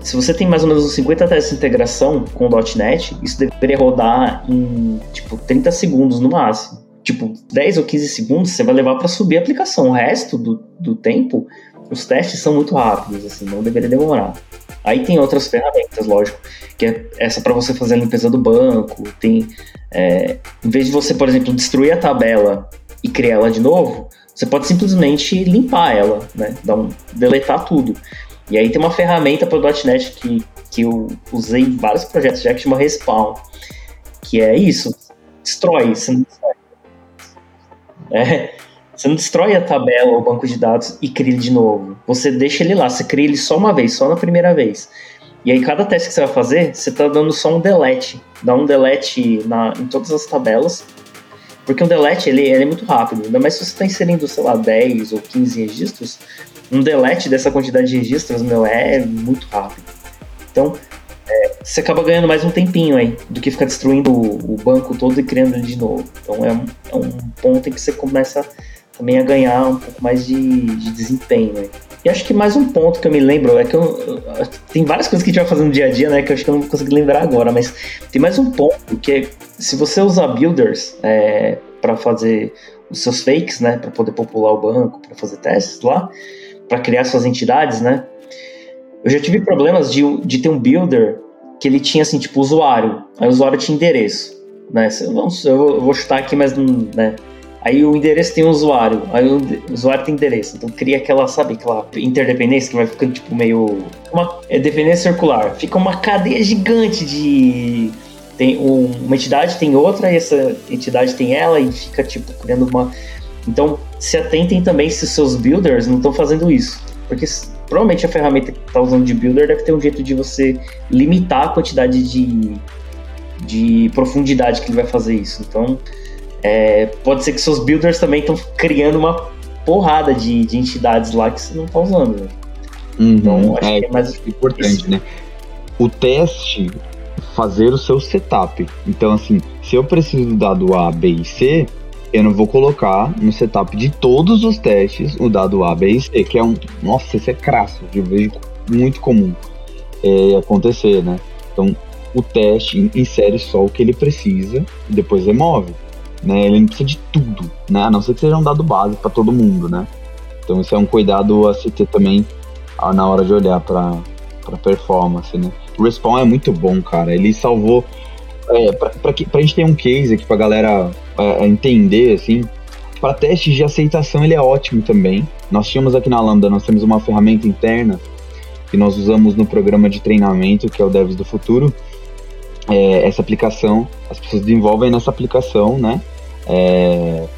se você tem mais ou menos uns 50 testes de integração com o .NET, isso deveria rodar em, tipo, 30 segundos no máximo. Tipo, 10 ou 15 segundos você vai levar para subir a aplicação. O resto do, do tempo, os testes são muito rápidos, assim, não deveria demorar. Aí tem outras ferramentas, lógico, que é essa para você fazer a limpeza do banco. Tem, é, em vez de você, por exemplo, destruir a tabela e criar ela de novo, você pode simplesmente limpar ela, né? Dar um, deletar tudo. E aí tem uma ferramenta para o .NET que, que eu usei em vários projetos já que chama Respawn, que é isso, destrói, você não destrói. É, você não destrói a tabela ou o banco de dados e cria ele de novo. Você deixa ele lá, você cria ele só uma vez, só na primeira vez. E aí cada teste que você vai fazer, você está dando só um delete. Dá um delete na, em todas as tabelas. Porque um delete, ele, ele é muito rápido. Ainda mais se você está inserindo, sei lá, 10 ou 15 registros, um delete dessa quantidade de registros, meu, é muito rápido. Então, é, você acaba ganhando mais um tempinho aí do que ficar destruindo o, o banco todo e criando ele de novo. Então é um, é um, ponto em que você começa também a ganhar um pouco mais de, de desempenho. Aí. E acho que mais um ponto que eu me lembro é que eu, eu, tem várias coisas que a gente vai fazendo no dia a dia, né? Que eu acho que eu não consigo lembrar agora, mas tem mais um ponto que é se você usar builders é, para fazer os seus fakes, né? Para poder popular o banco, para fazer testes lá, para criar suas entidades, né? Eu já tive problemas de, de ter um builder que ele tinha assim, tipo, usuário. Aí o usuário tinha endereço. Né? Vamos, eu vou chutar aqui, mas. Né? Aí o endereço tem um usuário, aí o usuário tem endereço. Então cria aquela, sabe, aquela interdependência que vai ficando tipo meio. Uma é dependência circular. Fica uma cadeia gigante de. Tem um, uma entidade tem outra, e essa entidade tem ela, e fica tipo criando uma. Então se atentem também se os seus builders não estão fazendo isso. Porque provavelmente a ferramenta que está usando de builder deve ter um jeito de você limitar a quantidade de, de profundidade que ele vai fazer isso. Então, é, pode ser que seus builders também estão criando uma porrada de, de, entidades lá que você não está usando. Né? Uhum, então, acho é, que é mais importante, isso. né? O teste, fazer o seu setup. Então, assim, se eu preciso do dado A, B e C, eu não vou colocar no setup de todos os testes o dado A, B e C, que é um. Nossa, isso é crasso, eu vejo muito comum é, acontecer, né? Então, o teste insere só o que ele precisa e depois remove. Né? Ele não precisa de tudo, né? A não ser que seja um dado base para todo mundo, né? Então, isso é um cuidado a se ter também na hora de olhar para performance, né? O Respawn é muito bom, cara. Ele salvou é, pra, pra gente ter um case aqui pra galera é, entender, assim, para testes de aceitação ele é ótimo também. Nós tínhamos aqui na Lambda, nós temos uma ferramenta interna que nós usamos no programa de treinamento, que é o Devs do Futuro. É, essa aplicação, as pessoas desenvolvem nessa aplicação, né? É,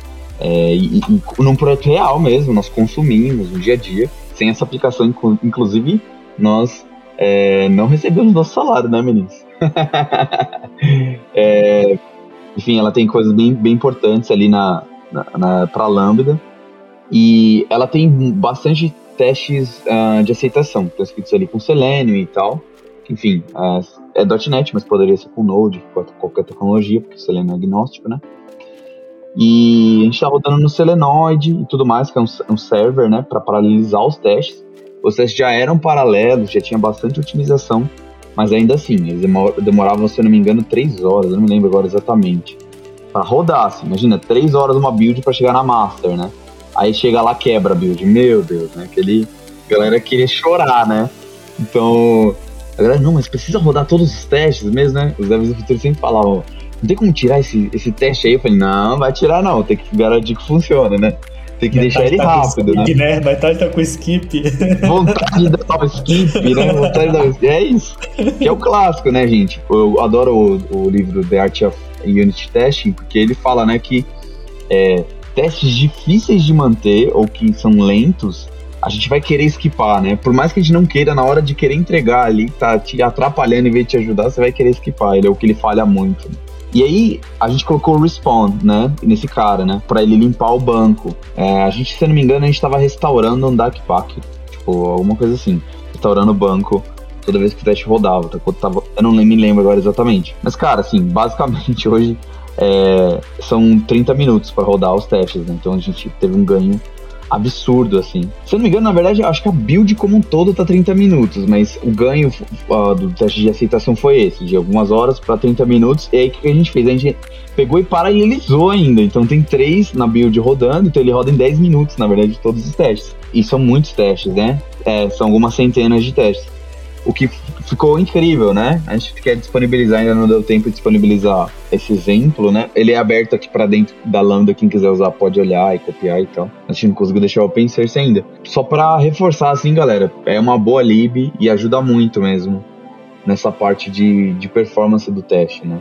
é, e, e, num projeto real mesmo, nós consumimos no dia a dia. Sem essa aplicação, inclusive, nós é, não recebemos nosso salário, né, meninos? <laughs> é, enfim, ela tem coisas bem, bem importantes ali na, na, na para Lambda. E ela tem bastante testes uh, de aceitação, estão escritos ali com Selenium e tal. Enfim, uh, é .NET, mas poderia ser com Node, qualquer tecnologia, porque Selenium é agnóstico, né? E a gente está rodando no Selenoid e tudo mais, que é um, um server, né, para paralelizar os testes. Os testes já eram paralelos, já tinha bastante otimização mas ainda assim, eles demoravam, se eu não me engano, três horas, eu não me lembro agora exatamente. Pra rodar, assim, imagina, três horas uma build para chegar na Master, né? Aí chega lá, quebra a build. Meu Deus, né? Aquele. A galera queria chorar, né? Então. A galera, não, mas precisa rodar todos os testes mesmo, né? Os devs do futuro sempre falavam, não tem como tirar esse, esse teste aí? Eu falei, não, vai tirar não, tem que garantir que funciona, né? Tem que deixar ele tá rápido, skip, né? né? Metade tá com skip. Vontade de dar um skip, né? <laughs> Vontade de dar um skip. É isso. Que é o clássico, né, gente? Eu adoro o, o livro The Art of Unity Testing, porque ele fala, né, que é, testes difíceis de manter ou que são lentos, a gente vai querer esquipar, né? Por mais que a gente não queira, na hora de querer entregar ali, tá te atrapalhando em vez de te ajudar, você vai querer esquipar. Ele é o que ele falha muito. E aí, a gente colocou o respawn, né? Nesse cara, né? Pra ele limpar o banco. É, a gente, se não me engano, a gente tava restaurando um dark pack. Tipo, alguma coisa assim. Restaurando o banco toda vez que o teste rodava. Tá? Eu não me lembro agora exatamente. Mas, cara, assim, basicamente <laughs> hoje é, são 30 minutos para rodar os testes, né? Então a gente teve um ganho absurdo, assim. Se eu não me engano, na verdade, acho que a build como um todo tá 30 minutos, mas o ganho uh, do teste de aceitação foi esse, de algumas horas para 30 minutos. E aí o que a gente fez? A gente pegou e paralelizou ainda. Então tem três na build rodando, então ele roda em 10 minutos, na verdade, todos os testes. E são muitos testes, né? É, são algumas centenas de testes o que ficou incrível, né? A gente quer disponibilizar, ainda não deu tempo de disponibilizar esse exemplo, né? Ele é aberto aqui para dentro da Lambda, quem quiser usar pode olhar e copiar e tal. A gente não conseguiu deixar o open source ainda. Só para reforçar assim, galera, é uma boa lib e ajuda muito mesmo nessa parte de, de performance do teste, né?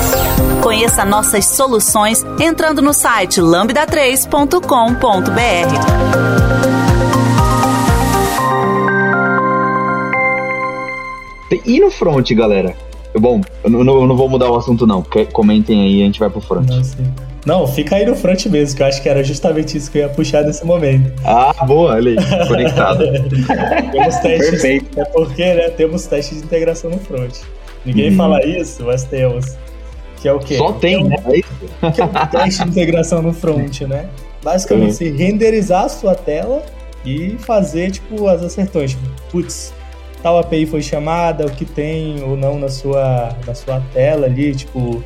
Conheça nossas soluções entrando no site lambda3.com.br. E no front, galera? Bom, eu não, eu não vou mudar o assunto, não. Comentem aí e a gente vai pro front. Não, não, fica aí no front mesmo, que eu acho que era justamente isso que eu ia puxar nesse momento. Ah, boa, ali, conectado. <laughs> temos testes. Perfeito. É porque, né, temos testes de integração no front. Ninguém uhum. fala isso, mas temos. Que é o quê? Só tem, né? É que é um <laughs> teste de integração no front, né? Basicamente, uhum. renderizar a sua tela e fazer, tipo, as acertões. Tipo, putz, tal API foi chamada, o que tem ou não na sua, na sua tela ali, tipo,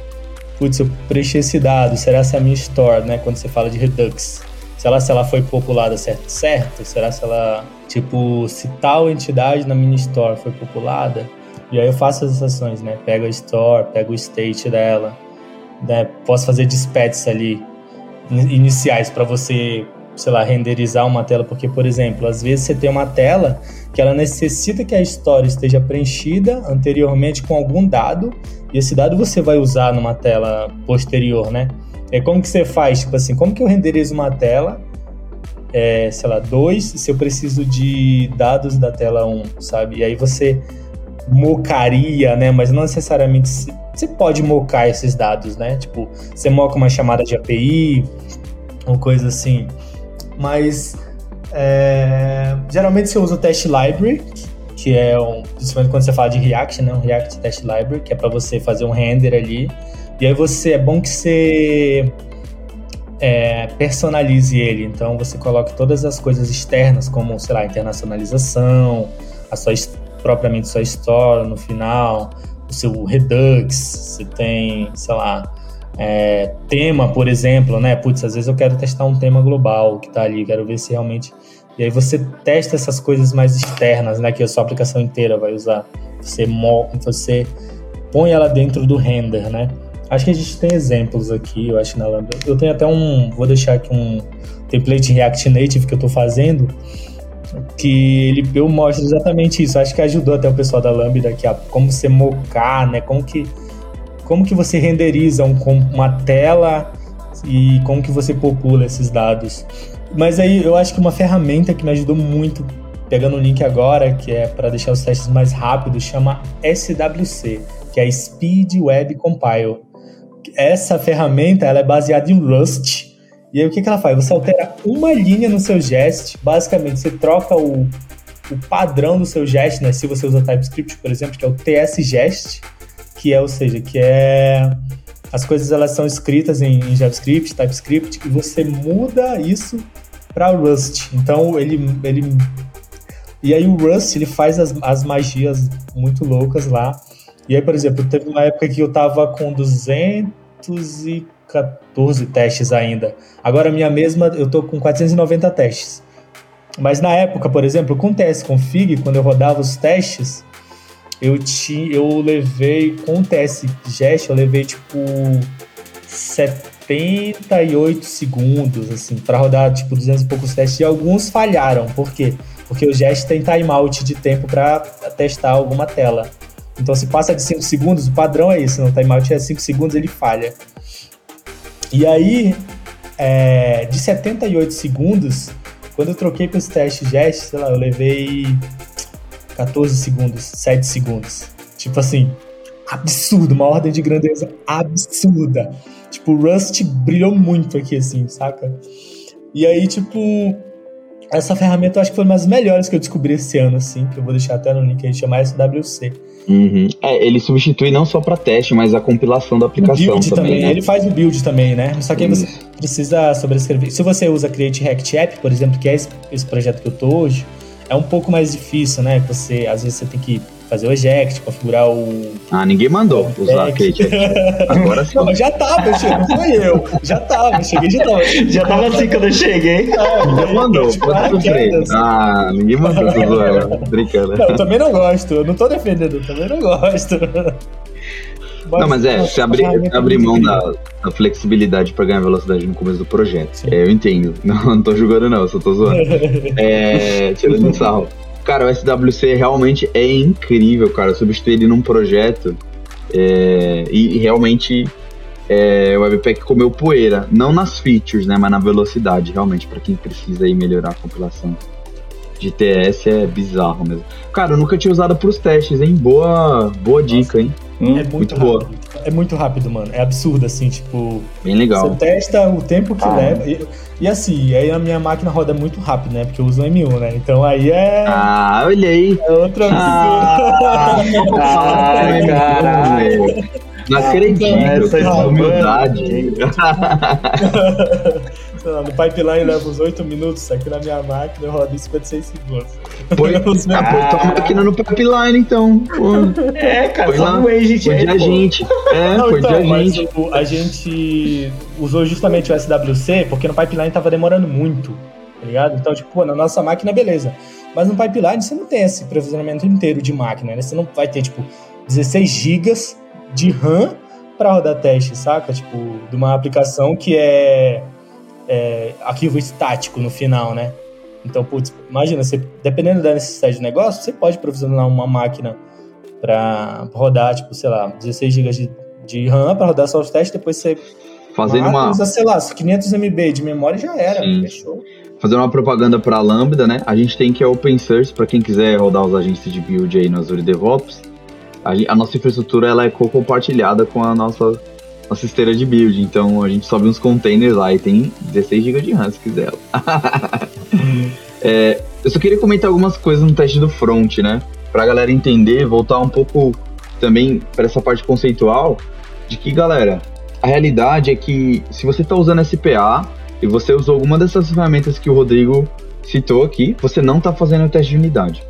putz, eu preenchi esse dado, será se a minha store, né, quando você fala de Redux, será se ela foi populada certo, certo? Será se ela, tipo, se tal entidade na minha store foi populada? E aí eu faço as ações, né, pego a store, pego o state dela, né, posso fazer dispatches ali iniciais para você sei lá, renderizar uma tela, porque, por exemplo, às vezes você tem uma tela que ela necessita que a história esteja preenchida anteriormente com algum dado, e esse dado você vai usar numa tela posterior, né? É como que você faz, tipo assim, como que eu renderizo uma tela, é, sei lá, 2, se eu preciso de dados da tela 1, um, sabe? E aí você mocaria, né? Mas não necessariamente você pode mocar esses dados, né? Tipo, você moca uma chamada de API, ou coisa assim mas é, geralmente você usa o Test Library, que é um, principalmente quando você fala de React, né, um React Test Library, que é para você fazer um render ali. E aí você é bom que você é, personalize ele. Então você coloca todas as coisas externas, como sei lá, internacionalização, a sua propriamente sua store no final, o seu Redux, você tem, sei lá, é, tema, por exemplo, né? Putz, às vezes eu quero testar um tema global que está ali, quero ver se realmente. E aí você testa essas coisas mais externas, né? Que a sua aplicação inteira vai usar. Você, você põe ela dentro do render, né? Acho que a gente tem exemplos aqui, eu acho na Lambda. Eu tenho até um, vou deixar aqui um template React Native que eu estou fazendo, que ele eu mostro exatamente isso. Acho que ajudou até o pessoal da Lambda aqui a como você mocar, né? Como que como que você renderiza um, uma tela e como que você popula esses dados. Mas aí eu acho que uma ferramenta que me ajudou muito, pegando o link agora, que é para deixar os testes mais rápidos, chama SWC, que é Speed Web Compile. Essa ferramenta ela é baseada em Rust. E aí o que, que ela faz? Você altera uma linha no seu jest, basicamente você troca o, o padrão do seu jest, né? Se você usa TypeScript, por exemplo, que é o TS-Gest, que é, ou seja, que é as coisas elas são escritas em, em JavaScript, TypeScript e você muda isso para Rust. Então ele ele e aí o Rust ele faz as, as magias muito loucas lá. E aí, por exemplo, teve uma época que eu tava com 214 testes ainda. Agora minha mesma, eu tô com 490 testes. Mas na época, por exemplo, com o TS Config, quando eu rodava os testes, eu, ti, eu levei, com o TS Gest, eu levei tipo 78 segundos, assim, para rodar tipo 200 e poucos testes. E alguns falharam, por quê? Porque o Gest tem timeout de tempo para testar alguma tela. Então, se passa de 5 segundos, o padrão é isso, no timeout é 5 segundos, ele falha. E aí, é, de 78 segundos, quando eu troquei para esse teste Gest, sei lá, eu levei 14 segundos, 7 segundos. Tipo assim, absurdo, uma ordem de grandeza absurda. Tipo, o Rust brilhou muito aqui, assim, saca? E aí, tipo, essa ferramenta eu acho que foi uma das melhores que eu descobri esse ano, assim, que eu vou deixar até no link aí, chama SWC. Uhum. É, ele substitui não só para teste, mas a compilação da aplicação build também. também né? Ele faz o build também, né? Só que aí você precisa sobrescrever. Se você usa Create React App, por exemplo, que é esse, esse projeto que eu tô hoje, é um pouco mais difícil, né? Você, às vezes você tem que fazer o eject, configurar o. Ah, ninguém mandou usar aquele. Agora <laughs> sim. Não, já tava, não foi eu. Já tava, cheguei, já tava. Já tava assim quando eu cheguei. Ah, ninguém mandou, pode sofrer. Ah, ninguém mandou essa zoeira. Brincando. Não, eu também não gosto, eu não tô defendendo, eu também não gosto. Não, mas é, você abrir abrir mão da, da, flexibilidade para ganhar velocidade no começo do projeto. É, eu entendo. <laughs> Não, não tô julgando, não, só tô zoando. <laughs> é, tirando sarro. Cara, o SWC realmente é incrível, cara. Substituir ele num projeto é, e, e, realmente é, o Webpack comeu poeira. Não nas features, né? Mas na velocidade, realmente, para quem precisa aí melhorar a compilação de TS é bizarro mesmo. Cara, eu nunca tinha usado pros testes, hein? Boa, boa dica, hein? Hum, é muito, muito boa. É muito rápido, mano. É absurdo, assim, tipo. Bem legal. Você testa o tempo que ah. leva. E, e, assim, aí a minha máquina roda muito rápido, né? Porque eu uso M1, né? Então aí é. Ah, olhei. É outra ah, absurdo. <laughs> Ah, caralho. Não acredito. Essa humildade. <laughs> <laughs> no pipeline leva uns 8 minutos, aqui na minha máquina eu rodo em 56 segundos. Põe, <laughs> ah, põe tua máquina no pipeline, então. Pô. É, cara, põe lá, um agent põe de agente. É, Não, põe então, de agente. Mas, a gente usou justamente o SWC porque no pipeline tava demorando muito, tá ligado? Então, tipo, pô, na nossa máquina, beleza. Mas no pipeline você não tem esse provisionamento inteiro de máquina, né? Você não vai ter, tipo, 16 gigas de RAM para rodar teste, saca? Tipo, de uma aplicação que é é, arquivo estático no final, né? Então, putz, imagina, você, dependendo da necessidade do negócio, você pode provisionar uma máquina para rodar, tipo, sei lá, 16 GB de, de RAM para rodar só os testes, depois você fazendo uma usa, sei lá, 500 MB de memória já era, Sim. fechou. Fazendo uma propaganda para a Lambda, né? A gente tem que é open source para quem quiser rodar os agentes de build aí no Azure DevOps. A, a nossa infraestrutura ela é co-compartilhada com a nossa nossa esteira de build. Então a gente sobe uns containers lá e tem 16 GB de RAM se quiser. é, eu só queria comentar algumas coisas no teste do front, né? Pra galera entender, voltar um pouco também para essa parte conceitual, de que, galera, a realidade é que se você está usando SPA e você usou alguma dessas ferramentas que o Rodrigo citou aqui, você não está fazendo o teste de unidade.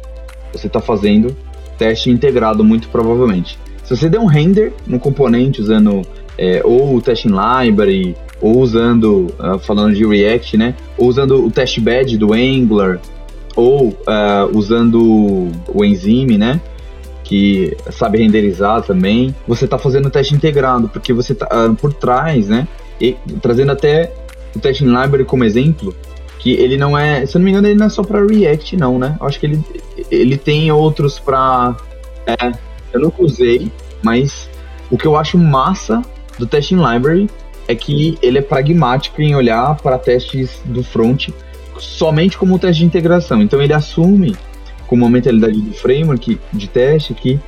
Você está fazendo teste integrado, muito provavelmente. Se você der um render no componente usando é, ou o testing library, ou usando, uh, falando de React, né? Ou usando o test bed do Angular, ou uh, usando o Enzyme, né? Que sabe renderizar também. Você está fazendo teste integrado, porque você está uh, por trás, né? E, trazendo até o testing library como exemplo, que ele não é, se eu não me engano, ele não é só para React, não, né? Eu acho que ele, ele tem outros para. É, eu nunca usei, mas o que eu acho massa do Testing Library é que ele é pragmático em olhar para testes do front somente como teste de integração. Então ele assume com uma mentalidade do framework de teste que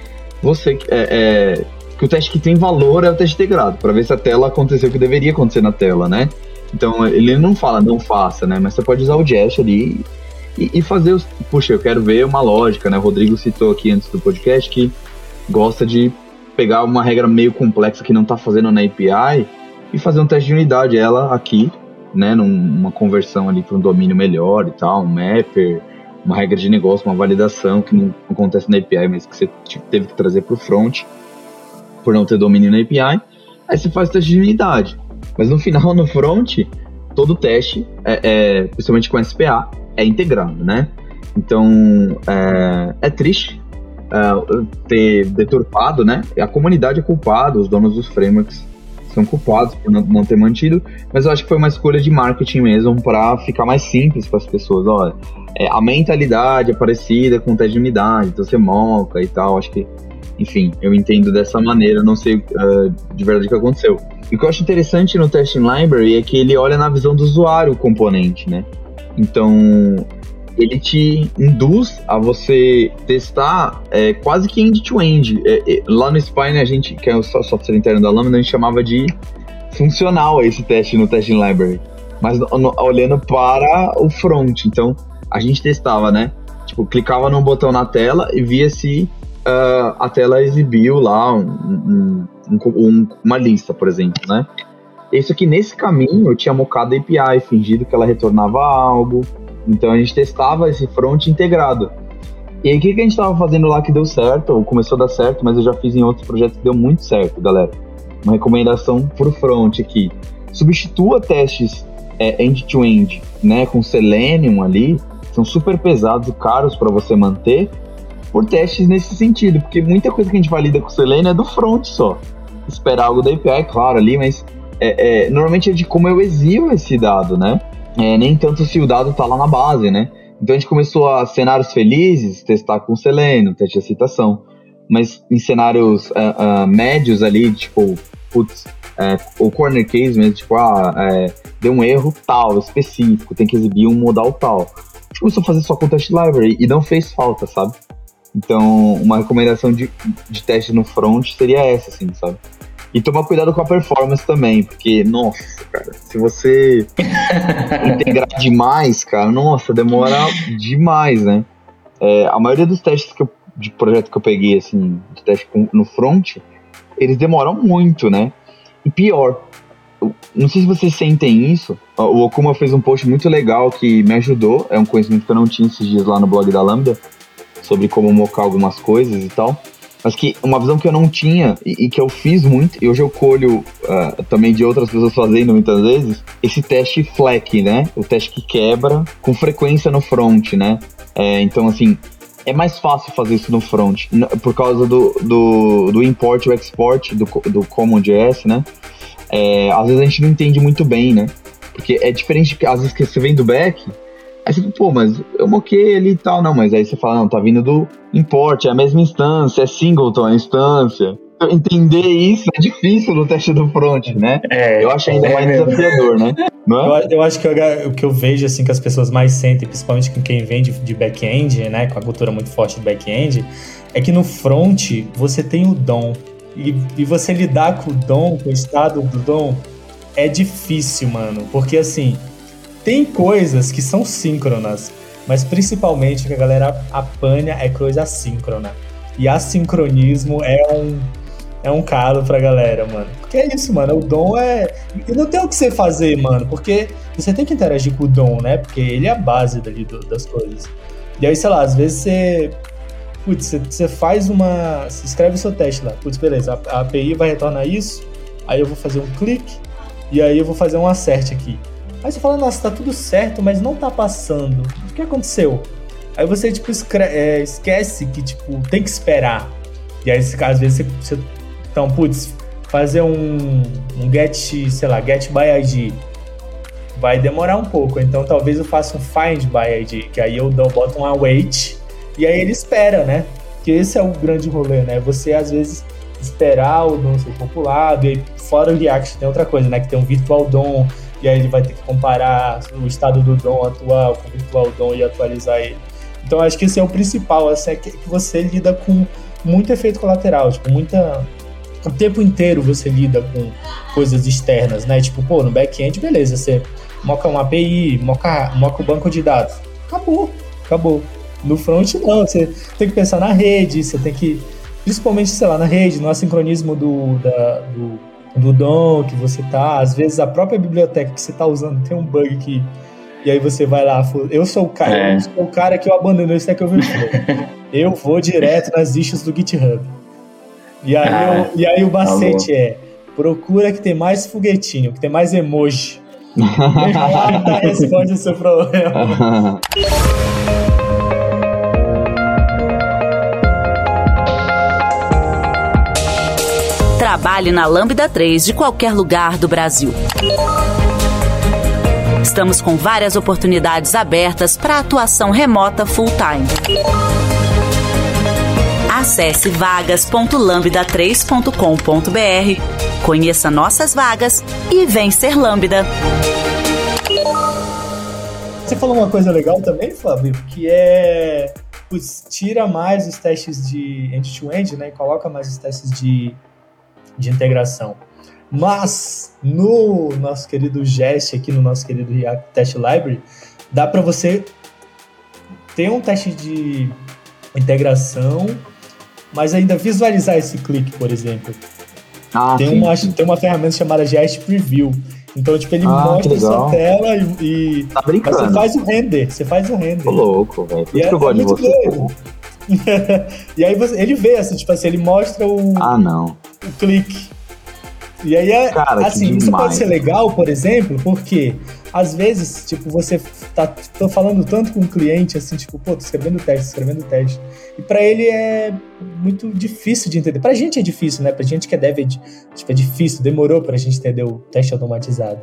você é, é, que o teste que tem valor é o teste integrado para ver se a tela aconteceu o que deveria acontecer na tela, né? Então ele não fala não faça, né? Mas você pode usar o Jest ali e, e fazer os. Puxa, eu quero ver uma lógica, né? O Rodrigo citou aqui antes do podcast que gosta de pegar uma regra meio complexa que não está fazendo na API e fazer um teste de unidade, ela aqui, né, numa conversão ali para um domínio melhor e tal, um mapper, uma regra de negócio, uma validação que não acontece na API, mas que você teve que trazer para o front por não ter domínio na API. Aí você faz o teste de unidade. Mas no final, no front, todo teste, é, é, principalmente com SPA, é integrado, né? Então, é, é triste uh, ter deturpado, né? A comunidade é culpada, os donos dos frameworks são culpados por não, não ter mantido, mas eu acho que foi uma escolha de marketing mesmo para ficar mais simples para as pessoas. Olha, é, a mentalidade é parecida com o teste de unidade, então você moca e tal. Acho que, enfim, eu entendo dessa maneira, não sei uh, de verdade o que aconteceu. E o que eu acho interessante no Testing Library é que ele olha na visão do usuário o componente, né? Então, ele te induz a você testar é, quase que end-to-end. É, é, lá no Spine, a gente, que é o software interno da Lambda, a gente chamava de funcional esse teste no Testing Library. Mas no, no, olhando para o front. Então, a gente testava, né? Tipo, clicava num botão na tela e via se uh, a tela exibiu lá um, um, um, uma lista, por exemplo, né? Isso aqui, nesse caminho, eu tinha mocado a API, fingido que ela retornava algo, então a gente testava esse front integrado. E aí o que, que a gente estava fazendo lá que deu certo, ou começou a dar certo, mas eu já fiz em outros projetos que deu muito certo, galera. Uma recomendação pro front aqui. Substitua testes é, end-to-end, -end, né, com Selenium ali, são super pesados e caros para você manter, por testes nesse sentido, porque muita coisa que a gente valida com Selenium é do front só. esperar algo da API, claro, ali, mas é, é, normalmente é de como eu exilo esse dado, né? É, nem tanto se o dado está lá na base, né? Então a gente começou a cenários felizes, testar com Selenium, teste de aceitação. Mas em cenários uh, uh, médios ali, tipo, putz, é, o corner case mesmo, tipo, ah, é, deu um erro tal, específico, tem que exibir um modal tal. A gente começou a fazer só com test library e não fez falta, sabe? Então, uma recomendação de, de teste no front seria essa, assim, sabe? E tomar cuidado com a performance também, porque, nossa, cara, se você <laughs> integrar demais, cara, nossa, demora demais, né? É, a maioria dos testes que eu, de projeto que eu peguei, assim, de teste no front, eles demoram muito, né? E pior, não sei se vocês sentem isso, o Okuma fez um post muito legal que me ajudou, é um conhecimento que eu não tinha esses dias lá no blog da Lambda, sobre como mocar algumas coisas e tal. Mas que uma visão que eu não tinha e, e que eu fiz muito, e hoje eu colho uh, também de outras pessoas fazendo muitas vezes, esse teste FLEC, né? O teste que quebra com frequência no front, né? É, então, assim, é mais fácil fazer isso no front, por causa do, do, do import e export do, do CommonJS, né? É, às vezes a gente não entende muito bem, né? Porque é diferente, às vezes que você vem do back, Aí você fala, pô, mas eu moquei ali e tal. Não, mas aí você fala, não, tá vindo do import, é a mesma instância, é singleton a instância. Então, entender isso é difícil no teste do front, né? É, eu acho ainda é mais mesmo. desafiador, né? <laughs> É? Eu, eu, acho que eu, o que eu vejo, assim, que as pessoas mais sentem, principalmente com quem vem de, de back-end, né, com a cultura muito forte do back-end, é que no front você tem o DOM. E, e você lidar com o DOM, com o estado do DOM, é difícil, mano. Porque, assim, tem coisas que são síncronas, mas principalmente o que a galera apanha é coisa assíncrona. E assincronismo é um é um calo pra galera, mano. Porque é isso, mano. O dom é. E não tem o que você fazer, mano. Porque você tem que interagir com o dom, né? Porque ele é a base dali do, das coisas. E aí, sei lá, às vezes você. Putz, você, você faz uma. Você escreve seu teste lá. Putz, beleza. A, a API vai retornar isso. Aí eu vou fazer um clique. E aí eu vou fazer um acerte aqui. Aí você fala, nossa, tá tudo certo, mas não tá passando. O que aconteceu? Aí você, tipo, é, esquece que, tipo, tem que esperar. E aí, às vezes, você, você então, putz, fazer um, um get, sei lá, get by ID vai demorar um pouco. Então, talvez eu faça um find by ID, que aí eu dou, boto um await e aí ele espera, né? Que esse é o grande rolê, né? Você, às vezes, esperar o DOM ser populado, e aí, fora o React tem outra coisa, né? Que tem um virtual DOM, e aí ele vai ter que comparar o estado do DOM atual com o virtual DOM e atualizar ele. Então acho que esse é o principal, assim, é que você lida com muito efeito colateral, tipo, muita o tempo inteiro você lida com coisas externas, né? Tipo, pô, no back-end, beleza, você moca uma API, moca, moca o banco de dados. Acabou, acabou. No front, não, você tem que pensar na rede, você tem que, principalmente, sei lá, na rede, no assincronismo do, da, do do DOM que você tá, às vezes a própria biblioteca que você tá usando tem um bug que e aí você vai lá, eu sou o cara, é. eu sou o cara que eu abandonei o Stack Overflow. <laughs> eu vou direto nas issues do GitHub. E aí, ah, eu, e aí o bacete tá é procura que tem mais foguetinho, que tem mais emoji. <laughs> responde o seu problema. <laughs> Trabalhe na Lambda 3 de qualquer lugar do Brasil. Estamos com várias oportunidades abertas para atuação remota full-time. Acesse vagas.lambda3.com.br, conheça nossas vagas e vem ser Lambda. Você falou uma coisa legal também, Flávio, que é tira mais os testes de end-to-end, -end, né? Coloca mais os testes de de integração. Mas no nosso querido Jest aqui no nosso querido React Test Library, dá para você ter um teste de integração, mas ainda visualizar esse clique, por exemplo. Ah, tem, uma, tem uma ferramenta chamada Jest Preview. Então, tipo, ele ah, mostra a sua tela e. Tá brincando. Você faz o render. Você faz o render. Tô louco, velho. Por isso que eu gosto é de você. <laughs> e aí você, ele vê, assim, tipo assim, ele mostra o. Ah, não. O clique. E aí, é, Cara, assim, isso pode ser legal, por exemplo, porque às vezes, tipo, você tá, tô falando tanto com o cliente, assim, tipo, pô, tô escrevendo teste, escrevendo teste. E para ele é muito difícil de entender. Pra gente é difícil, né? Pra gente que é dev, tipo, é difícil, demorou pra gente entender o teste automatizado.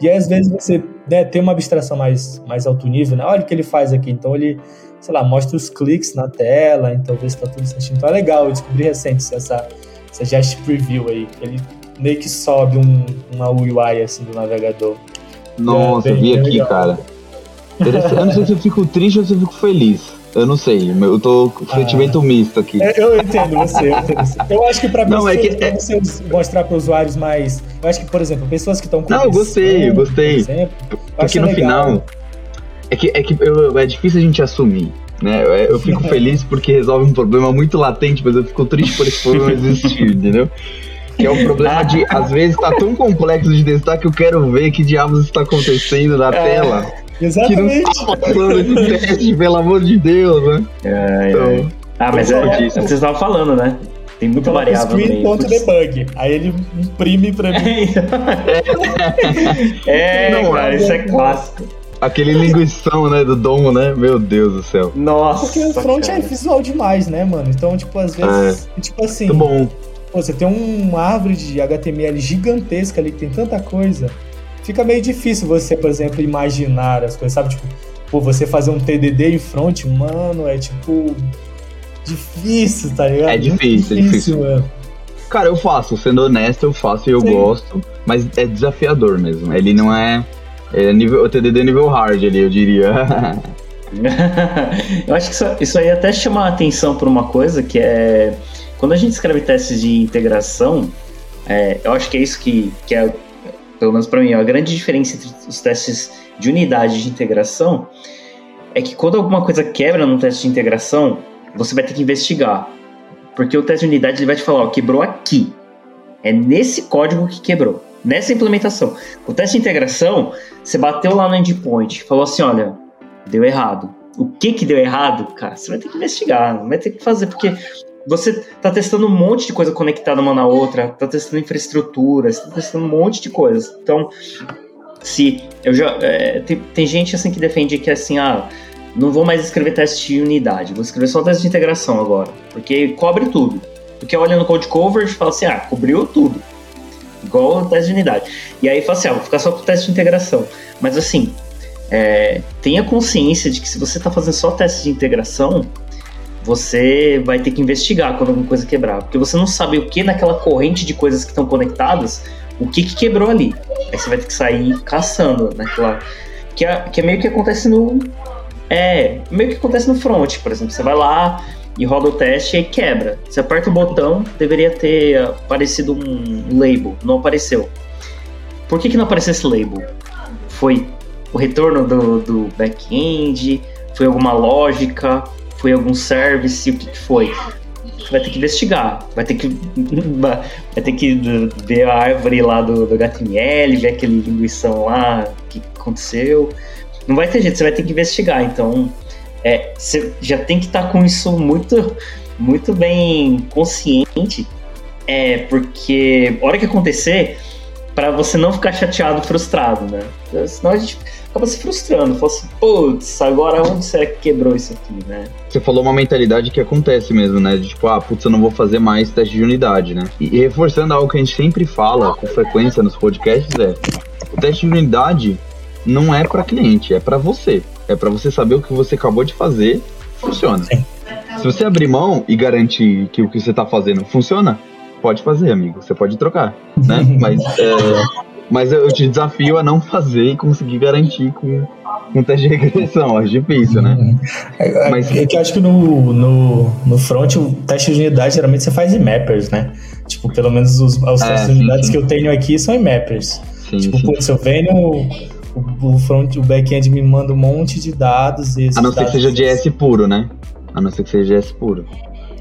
E aí, às vezes, você né, tem uma abstração mais, mais alto nível, né? Olha o que ele faz aqui. Então, ele, sei lá, mostra os cliques na tela, então vê se tá tudo certinho. Então, é legal, eu descobri recente essa, essa Jest Preview aí. Ele meio que sobe um, uma UI, assim, do navegador. Nossa, é, eu vi aqui, legal. cara. Eu não sei se eu fico triste ou se eu fico feliz. Eu não sei, eu tô com sentimento ah, misto aqui. É, eu entendo você, eu entendo você. Eu acho que pra, não, pessoas, é que, pra você mostrar para usuários mais. Eu acho que, por exemplo, pessoas que estão Não, eu gostei, eu gostei. Exemplo, Porque no legal. final. É que, é, que eu, é difícil a gente assumir. Né? Eu <laughs> fico feliz porque resolve um problema muito latente, mas eu fico triste por esse problema existir, entendeu? Que é o problema de, <laughs> às vezes, tá tão complexo de testar que eu quero ver que diabos está acontecendo na é, tela. Exatamente. Que não tá passando esse teste, pelo amor de Deus, né? É, então, é. Ah, mas é, é, vocês estavam falando, né? Tem muita variável. Screen.debug. Aí ele imprime pra mim. <laughs> é, não, cara, isso é clássico. Aquele linguição, né, do domo, né? Meu Deus do céu. Nossa. Porque o front cara. é visual demais, né, mano? Então, tipo, às vezes, é. tipo assim. Muito bom Pô, você tem uma árvore de HTML gigantesca ali que tem tanta coisa. Fica meio difícil você, por exemplo, imaginar as coisas, sabe? Tipo, pô, você fazer um TDD em front, mano, é tipo. Difícil, tá ligado? É difícil, é difícil. Mano. Cara, eu faço, sendo honesto, eu faço e eu Sim. gosto, mas é desafiador mesmo. Ele não é. É nível, o TDD é nível hard ali, eu diria. <laughs> eu acho que isso, isso aí até chama a atenção por uma coisa que é quando a gente escreve testes de integração, é, eu acho que é isso que, que é, pelo menos para mim, a grande diferença entre os testes de unidade de integração é que quando alguma coisa quebra no teste de integração, você vai ter que investigar. Porque o teste de unidade ele vai te falar, ó, quebrou aqui. É nesse código que quebrou, nessa implementação. O teste de integração, você bateu lá no endpoint, falou assim, olha, deu errado. O que que deu errado, cara? Você vai ter que investigar, vai ter que fazer, porque você está testando um monte de coisa conectada uma na outra, está testando infraestrutura, está testando um monte de coisas. Então, se eu já é, tem, tem, gente assim que defende que assim, ah, não vou mais escrever teste de unidade, vou escrever só teste de integração agora, porque cobre tudo. Porque olha no code coverage e fala assim, ah, cobriu tudo. Igual o teste de unidade. E aí fala assim, ah, vou ficar só com o teste de integração. Mas assim, é, tenha consciência de que se você está fazendo só teste de integração, você vai ter que investigar quando alguma coisa quebrar, porque você não sabe o que naquela corrente de coisas que estão conectadas, o que, que quebrou ali. Aí você vai ter que sair caçando naquela. Que é, que é meio que acontece no. É, meio que acontece no front, por exemplo. Você vai lá e roda o teste e quebra. Você aperta o botão, deveria ter aparecido um label, não apareceu. Por que, que não apareceu esse label? Foi o retorno do, do back-end? Foi alguma lógica? foi algum service, o que, que foi? vai ter que investigar, vai ter que <laughs> vai ter que ver a árvore lá do, do HTML, ver aquele linguição lá, o que aconteceu. Não vai ter jeito, você vai ter que investigar. Então, é, você já tem que estar tá com isso muito, muito bem consciente, é, porque hora que acontecer, para você não ficar chateado, frustrado, né? Senão a gente acaba se frustrando. Fala assim, putz, agora onde será que quebrou isso aqui, né? Você falou uma mentalidade que acontece mesmo, né? De tipo, ah, putz, eu não vou fazer mais teste de unidade, né? E reforçando algo que a gente sempre fala com frequência nos podcasts é: o teste de unidade não é para cliente, é para você. É para você saber o que você acabou de fazer funciona. Sim. Se você abrir mão e garantir que o que você tá fazendo funciona, pode fazer, amigo. Você pode trocar, né? <laughs> Mas é, mas eu te desafio a não fazer e conseguir garantir com um teste de regressão. Acho difícil, né? É, é, Mas... é que eu acho que no, no, no front, o teste de unidade geralmente você faz em mappers, né? Tipo, pelo menos os, os é, testes de unidades sim. que eu tenho aqui são em mappers. Sim, tipo, sim. se eu venho, o, o front, o back-end me manda um monte de dados. E a não ser que seja JS puro, né? A não ser que seja JS puro.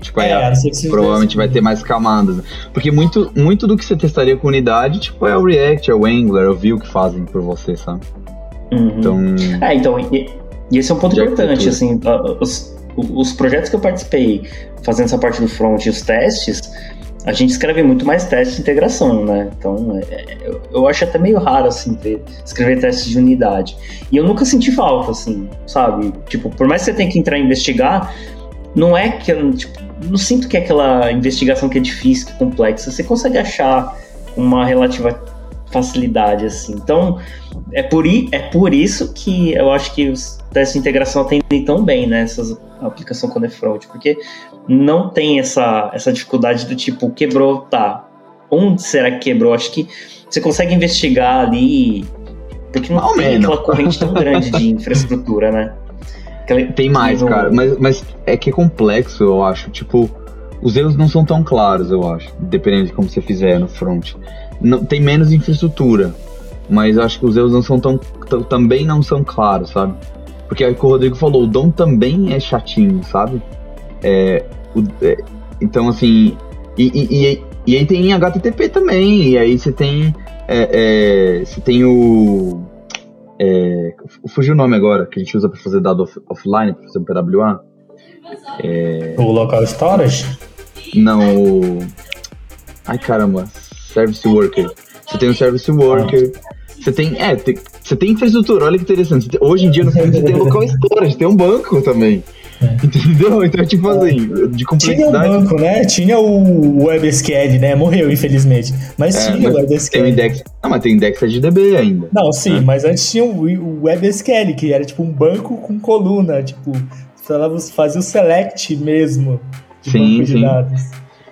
Tipo, é, é provavelmente vai ter mais camadas. Porque muito, muito do que você testaria com unidade, tipo, é o React, é o Angular, é o Vue que fazem por você, sabe? Uhum. Então. É, então, e, e esse é um ponto importante, assim, os, os projetos que eu participei fazendo essa parte do front e os testes, a gente escreve muito mais testes de integração, né? Então, é, é, eu, eu, acho até meio raro, assim, ter, escrever testes de unidade. E eu nunca senti falta, assim, sabe? Tipo, por mais que você tenha que entrar e investigar, não é que, tipo, não sinto que é aquela investigação que é difícil, que é complexa. Você consegue achar uma relativa facilidade, assim. Então, é por, é por isso que eu acho que os testes de integração atendem tão bem, né? Essas aplicação quando é front, porque não tem essa, essa dificuldade do tipo, quebrou, tá. Onde será que quebrou? Acho que você consegue investigar ali, porque não tem aquela corrente tão grande de infraestrutura, né? Aquela, <laughs> tem mais, cara, mas, mas é que é complexo, eu acho. Tipo, os erros não são tão claros, eu acho, dependendo de como você fizer no front. Não, tem menos infraestrutura, mas acho que os erros não são tão, também não são claros, sabe? Porque é o que o Rodrigo falou, o Dom também é chatinho, sabe? É, o, é, então, assim. E, e, e, e, aí tem HTTP também, e aí você tem. É, é, você tem o. É, fugiu o nome agora, que a gente usa para fazer dado off, offline, para fazer um PWA. O local storage? Não, o. Ai caramba, service worker. Você tem o service worker. Ah. Você tem. É, tem, você tem infraestrutura, olha que interessante. Hoje em dia no você tem local storage, tem um banco também. É. Entendeu? Então, tipo assim, de complexidade. Tinha um banco, né? Tinha o WebSQL, né? Morreu, infelizmente. Mas é, tinha mas o WebSQL. Tem o index... Não, mas tem index de DB ainda. Não, sim, né? mas antes tinha o WebSQL, que era tipo um banco com coluna, tipo, fazia o select mesmo de sim, banco de sim. dados.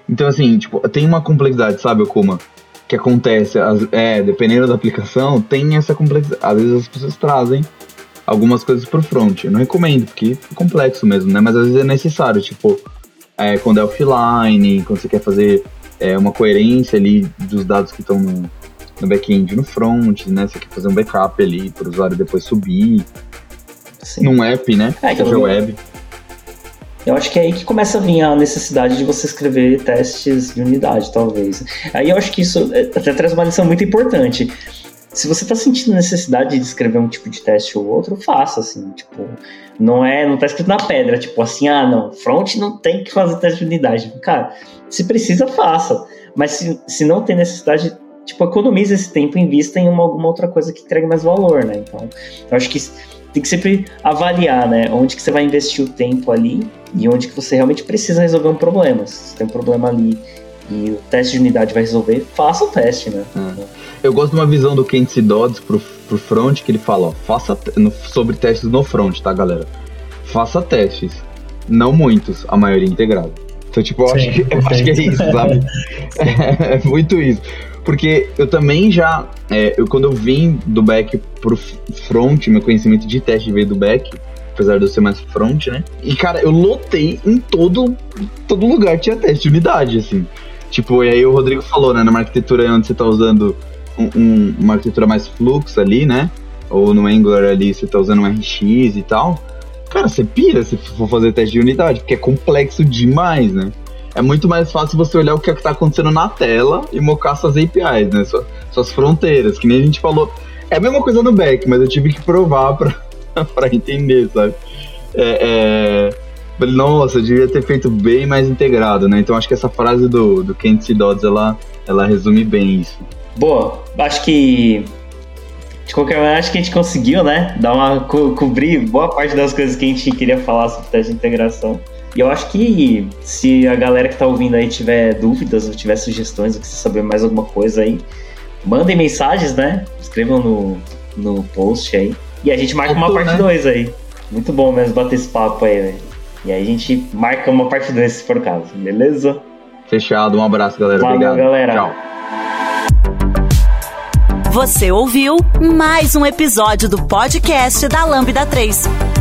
Então, assim, tipo, tem uma complexidade, sabe, Okuma? Que acontece, é, dependendo da aplicação, tem essa complexidade. Às vezes as pessoas trazem algumas coisas pro front. Eu não recomendo, porque é complexo mesmo, né? Mas às vezes é necessário, tipo, é, quando é offline, quando você quer fazer é, uma coerência ali dos dados que estão no, no back-end no front, né? Você quer fazer um backup ali para o usuário depois subir. Sim. Num app, né? É, seja web. Eu acho que é aí que começa a vir a necessidade de você escrever testes de unidade, talvez. Aí eu acho que isso é, até traz uma lição muito importante. Se você está sentindo necessidade de escrever um tipo de teste ou outro, faça, assim, tipo, não é, não tá escrito na pedra, tipo assim, ah, não, front não tem que fazer teste de unidade. Cara, se precisa, faça. Mas se, se não tem necessidade, tipo, economize esse tempo e invista em uma, alguma outra coisa que entregue mais valor, né? Então, eu acho que tem que sempre avaliar, né? Onde que você vai investir o tempo ali e onde que você realmente precisa resolver um problema. Se tem um problema ali e o teste de unidade vai resolver, faça o teste, né? É. Eu gosto de uma visão do Kent Dodds pro, pro front, que ele fala, ó, faça no, sobre testes no front, tá, galera? Faça testes. Não muitos, a maioria integrada. Então, tipo, eu, Sim, acho, que, eu acho que é isso, sabe? <laughs> é, <laughs> é muito isso. Porque eu também já, é, eu, quando eu vim do back pro front, meu conhecimento de teste veio do back, apesar de eu ser mais front, né? E, cara, eu lotei em todo, todo lugar tinha teste de unidade, assim. Tipo, e aí o Rodrigo falou, né, numa arquitetura onde você tá usando um, um, uma arquitetura mais fluxo ali, né? Ou no Angular ali você tá usando um RX e tal. Cara, você pira se for fazer teste de unidade, porque é complexo demais, né? é muito mais fácil você olhar o que é está acontecendo na tela e mocar suas APIs, né? Suas, suas, fronteiras, que nem a gente falou. É a mesma coisa no back, mas eu tive que provar <laughs> para entender, sabe? É, é... Nossa, eu devia ter feito bem mais integrado, né? Então acho que essa frase do, do Kent C. Dodds, ela, ela resume bem isso. Boa, acho que de qualquer maneira, acho que a gente conseguiu, né? Dar uma co cobrir boa parte das coisas que a gente queria falar sobre teste de integração. E eu acho que se a galera que tá ouvindo aí tiver dúvidas ou tiver sugestões ou quiser saber mais alguma coisa aí, mandem mensagens, né? Escrevam no, no post aí. E a gente marca uma parte 2 né? aí. Muito bom mesmo bater esse papo aí, velho. E aí a gente marca uma parte 2 se for o caso, beleza? Fechado, um abraço, galera. Valeu, Obrigado. galera. Tchau. Você ouviu mais um episódio do podcast da Lambda 3.